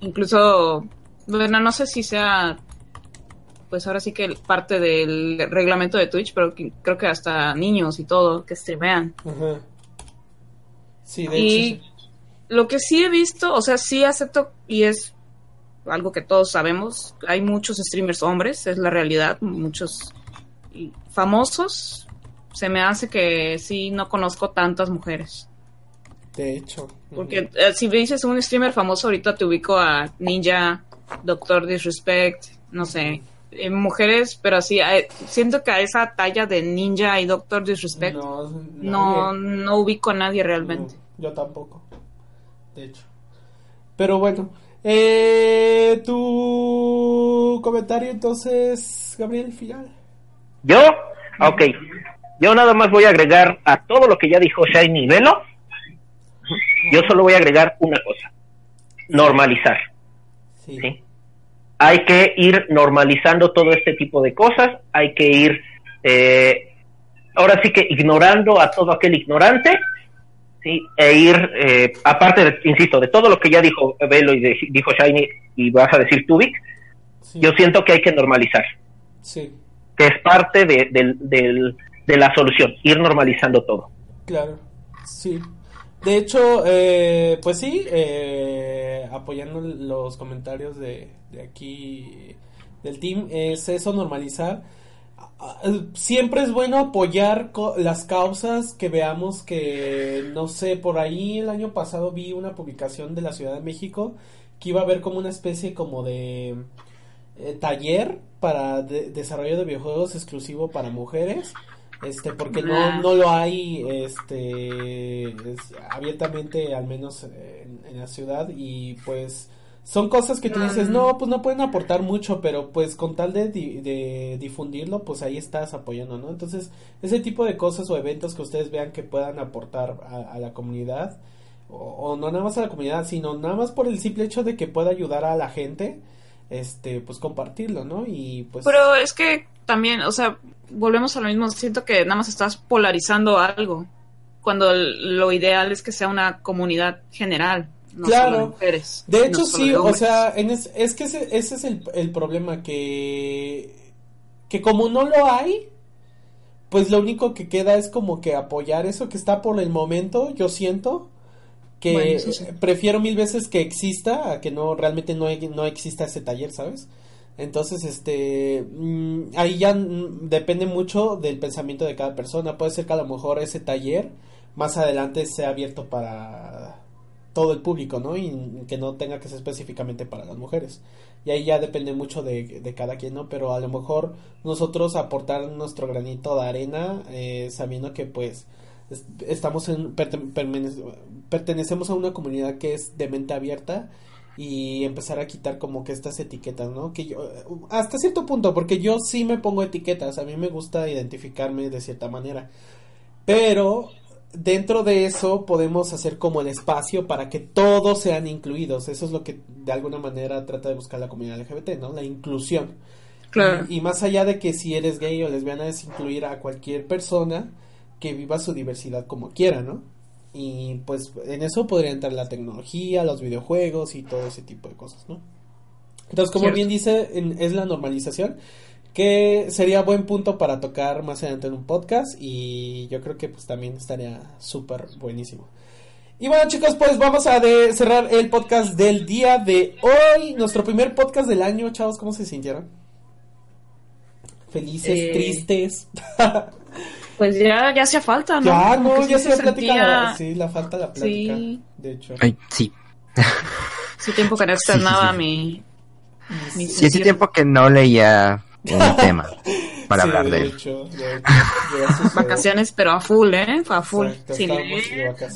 incluso, bueno, no sé si sea, pues ahora sí que parte del reglamento de Twitch, pero que- creo que hasta niños y todo que streamean. Ajá. Sí, de Y hecho. sí. lo que sí he visto, o sea, sí acepto y es algo que todos sabemos, hay muchos streamers hombres, es la realidad, muchos famosos. Se me hace que sí no conozco tantas mujeres. De hecho. Porque eh, si me dices un streamer famoso, ahorita te ubico a Ninja, Doctor Disrespect, no sé, eh, mujeres, pero así, eh, siento que a esa talla de Ninja y Doctor Disrespect No, no, no ubico a nadie realmente. No, yo tampoco. De hecho. Pero bueno. Eh, tu comentario entonces, Gabriel, final. ¿Yo? Ok. Yo nada más voy a agregar a todo lo que ya dijo Shiny Velo. Yo solo voy a agregar una cosa. Normalizar. Sí. ¿sí? Hay que ir normalizando todo este tipo de cosas. Hay que ir, eh, ahora sí que ignorando a todo aquel ignorante. ¿Sí? E ir, eh, aparte, de, insisto, de todo lo que ya dijo Velo y de- dijo Shiny y vas a decir Tubik, Sí. yo siento que hay que normalizar. Sí, que es parte de, del- del- de la solución, ir normalizando todo. claro. Sí. De hecho, eh, pues sí, eh, apoyando los comentarios de, de aquí del team, es eso, normalizar. Siempre es bueno apoyar las causas que veamos que, no sé, por ahí el año pasado vi una publicación de la Ciudad de México que iba a haber como una especie como de eh, taller para de- desarrollo de videojuegos exclusivo para mujeres este porque no, Ah. no lo hay este es- abiertamente al menos en, en la ciudad y pues son cosas que tú dices no pues no pueden aportar mucho pero pues con tal de, di- de difundirlo pues ahí estás apoyando no entonces ese tipo de cosas o eventos que ustedes vean que puedan aportar a, a la comunidad o, o no nada más a la comunidad sino nada más por el simple hecho de que pueda ayudar a la gente este pues compartirlo no y pues Pero es que también, o sea, volvemos a lo mismo. Siento que nada más estás polarizando algo. Cuando lo ideal es que sea una comunidad general. No Claro. solo de mujeres. De no hecho, solo sí, de o sea, en es, es que ese, ese es el, el problema, que, que como no lo hay, pues lo único que queda es como que apoyar eso que está por el momento, yo siento que Bueno, eso sí. prefiero mil veces que exista a que no realmente no, no exista ese taller, ¿sabes? Entonces, este, mm, ahí ya mm, depende mucho del pensamiento de cada persona. Puede ser que a lo mejor ese taller más adelante sea abierto para todo el público, ¿no? Y que no tenga que ser específicamente para las mujeres. Y ahí ya depende mucho de, de cada quien, ¿no? Pero a lo mejor nosotros aportar nuestro granito de arena, eh, sabiendo que pues es- estamos en, pertenecemos a una comunidad que es de mente abierta y empezar a quitar como que estas etiquetas, ¿no? Que yo, hasta cierto punto, porque yo sí me pongo etiquetas, a mí me gusta identificarme de cierta manera, pero dentro de eso podemos hacer como el espacio para que todos sean incluidos, eso es lo que de alguna manera trata de buscar la comunidad LGBT, ¿no? La inclusión. Claro. Y, y más allá de que si eres gay o lesbiana es incluir a cualquier persona que viva su diversidad como quiera, ¿no? Y pues en eso podría entrar la tecnología, los videojuegos y todo ese tipo de cosas, ¿no? Entonces, como Cierto. bien dice, en- es la normalización que sería buen punto para tocar más adelante en un podcast y yo creo que pues también estaría súper buenísimo. Y bueno chicos, pues vamos a de cerrar el podcast del día de hoy, nuestro primer podcast del año, chavos, ¿cómo se sintieron? Felices, Eh, tristes. Pues ya, ya hacía falta, ¿no? ya, no, que ya se se sentía- Sí, la falta la plática. Sí. De hecho. Ay, sí. Sí, tiempo que no Sí, sí, externaba sí. mi... mi Sí, hace tiempo que no leía un tema para Sí, hablar de él. hecho, de hecho. Vacaciones, pero a full, ¿eh? A full. Exacto, sin de.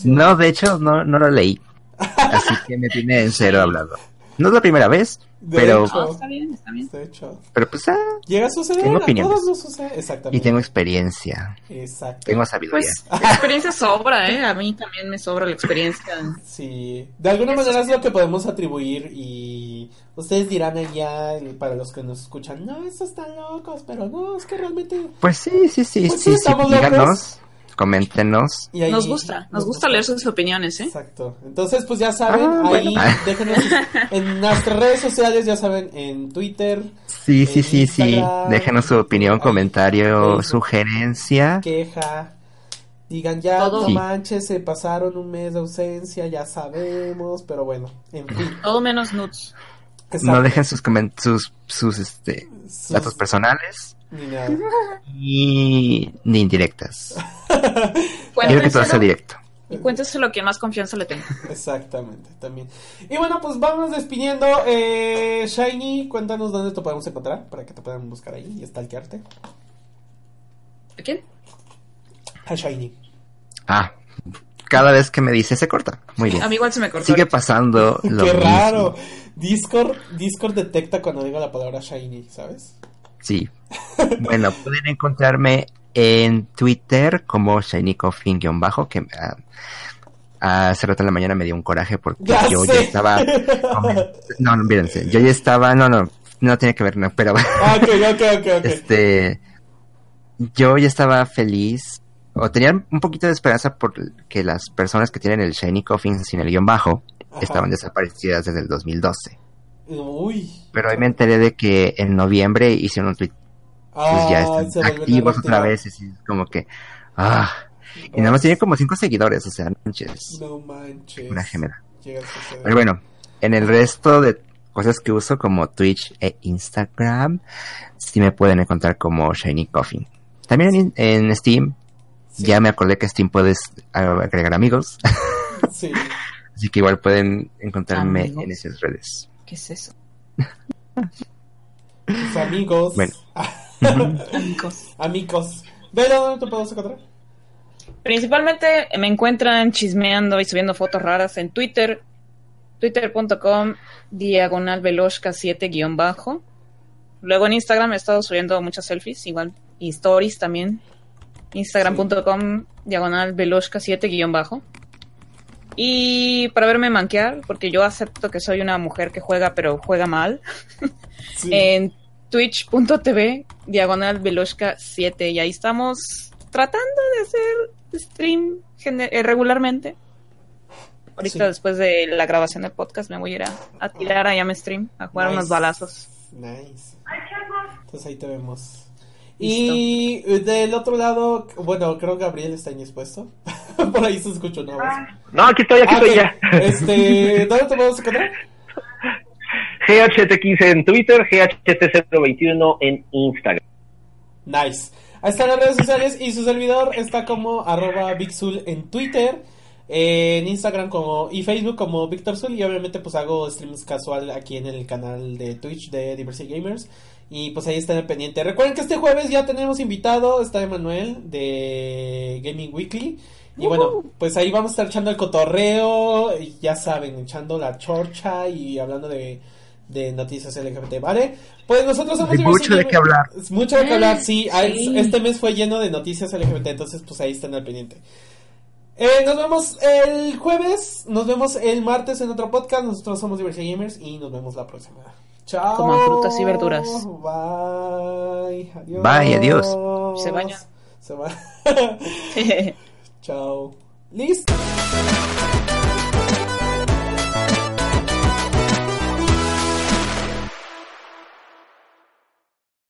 No, de hecho, no, no lo leí. Así que me tiene en cero hablando. No es la primera vez, De pero, hecho. No, está bien, está bien. De hecho, pero pues, ah, llega a suceder, Tengo a opiniones. todos nos sucede. Exactamente. y tengo experiencia, Exacto. tengo sabiduría. Pues experiencia sobra, ¿eh? A mí también me sobra la experiencia. Sí, de alguna manera es lo que podemos atribuir y ustedes dirán allá, y para los que nos escuchan, no, estos están locos, pero no, es que realmente... Pues sí, sí, sí, Pues sí, sí, sí, estamos locos. díganos, coméntenos. Y ahí- Nos gusta, nos gusta leer sus opiniones, ¿eh? Exacto. Entonces, pues ya saben, Ah, ahí bueno. déjenos sus- en nuestras redes sociales, ya saben, en Twitter, Sí, sí, En sí, sí. Instagram, Déjenos su opinión, ahí, comentario, sugerencia. queja, digan ya, Todo. no manches, se pasaron un mes de ausencia, ya sabemos, pero bueno, en fin. Todo menos No dejen sus sus, sus este, Sus- datos personales Ni nada. y ni indirectas. Quiero que todo sea directo. y cuéntenselo a quien más confianza le tenga. Exactamente, también. Y bueno, pues vamos despidiendo. Eh, Shiny, cuéntanos dónde te podemos encontrar para que te puedan buscar ahí y stalkearte. ¿A quién? A Shiny. Ah, cada vez que me dice se corta. Muy bien. A mí igual se me cortó. Sigue pasando lo Qué mismo. raro. Discord, Discord detecta cuando digo la palabra Shiny, ¿sabes? Sí. Bueno, pueden encontrarme en Twitter como ShinyCoffin-bajo, que ah, hace rato en la mañana me dio un coraje porque Ya yo sé. ya estaba... No, no, mírense, yo ya estaba... No, no, no tiene que ver, no, pero... Ah, ok, ok, ok, ok. este... Yo ya estaba feliz, o tenía un poquito de esperanza porque las personas que tienen el Shiny Coffin sin el guion bajo Ajá. estaban desaparecidas desde el 2012. Uy. Pero hoy me enteré de que en noviembre hicieron un tweet pues Ah, ya se están activos otra vez, y como que, ah, y nada más tiene como cinco seguidores, o sea, no manches, No manches. una gemela. Pero bueno, en el resto de cosas que uso como Twitch e Instagram, sí me pueden encontrar como Shiny Coffin. También en, en Steam, Sí, ya me acordé que Steam puedes agregar amigos, Sí. así que igual pueden encontrarme Amigos. en esas redes. ¿Qué es eso? Tus amigos. Bueno. Amigos. amigos. Velo, ¿dónde te podemos encontrar? Principalmente me encuentran chismeando y subiendo fotos raras en Twitter, twitter.com diagonal veloshka 7 guion bajo. Luego en Instagram he estado subiendo muchas selfies, igual, y stories también. Instagram.com diagonal veloshka 7 guion bajo. Y para verme manquear, porque yo acepto que soy una mujer que juega, pero juega mal, Sí. en twitch.tv diagonal veloshka 7 y ahí estamos tratando de hacer stream eh, regularmente. Ahorita Sí. después de la grabación del podcast me voy a ir a, a tirar allá a mi stream, a jugar Nice. unos balazos. Nice. Entonces ahí te vemos. Y del otro lado, bueno, creo que Gabriel está indispuesto. Por ahí se escuchó una voz. No, aquí estoy, aquí Ah, estoy ya. Este, ¿dónde te podemos encontrar? GHT15 en Twitter, GHT021 en Instagram. Nice. Ahí están las redes sociales y su servidor está como arroba Bigzul en Twitter, en Instagram como y Facebook como Víctor Zul y obviamente pues hago streams casual aquí en el canal de Twitch de Diversity Gamers y pues ahí están al pendiente. Recuerden que este jueves ya tenemos invitado, está Emanuel de Gaming Weekly. Y bueno, pues ahí vamos a estar echando el cotorreo, y ya saben, echando la chorcha y hablando de, de noticias LGBT, ¿vale? Pues nosotros somos Hay mucho de qué hablar. Es mucho de qué hablar, sí. Ah, Sí. Este mes fue lleno de noticias LGBT, entonces pues ahí están al pendiente. Eh, nos vemos el jueves, nos vemos el martes en otro podcast. Nosotros somos Diversidad Gamers y nos vemos la próxima. Chao. Coman frutas y verduras. Bye. Adiós. Bye, adiós. Se baña. Se va. Chao. Listo.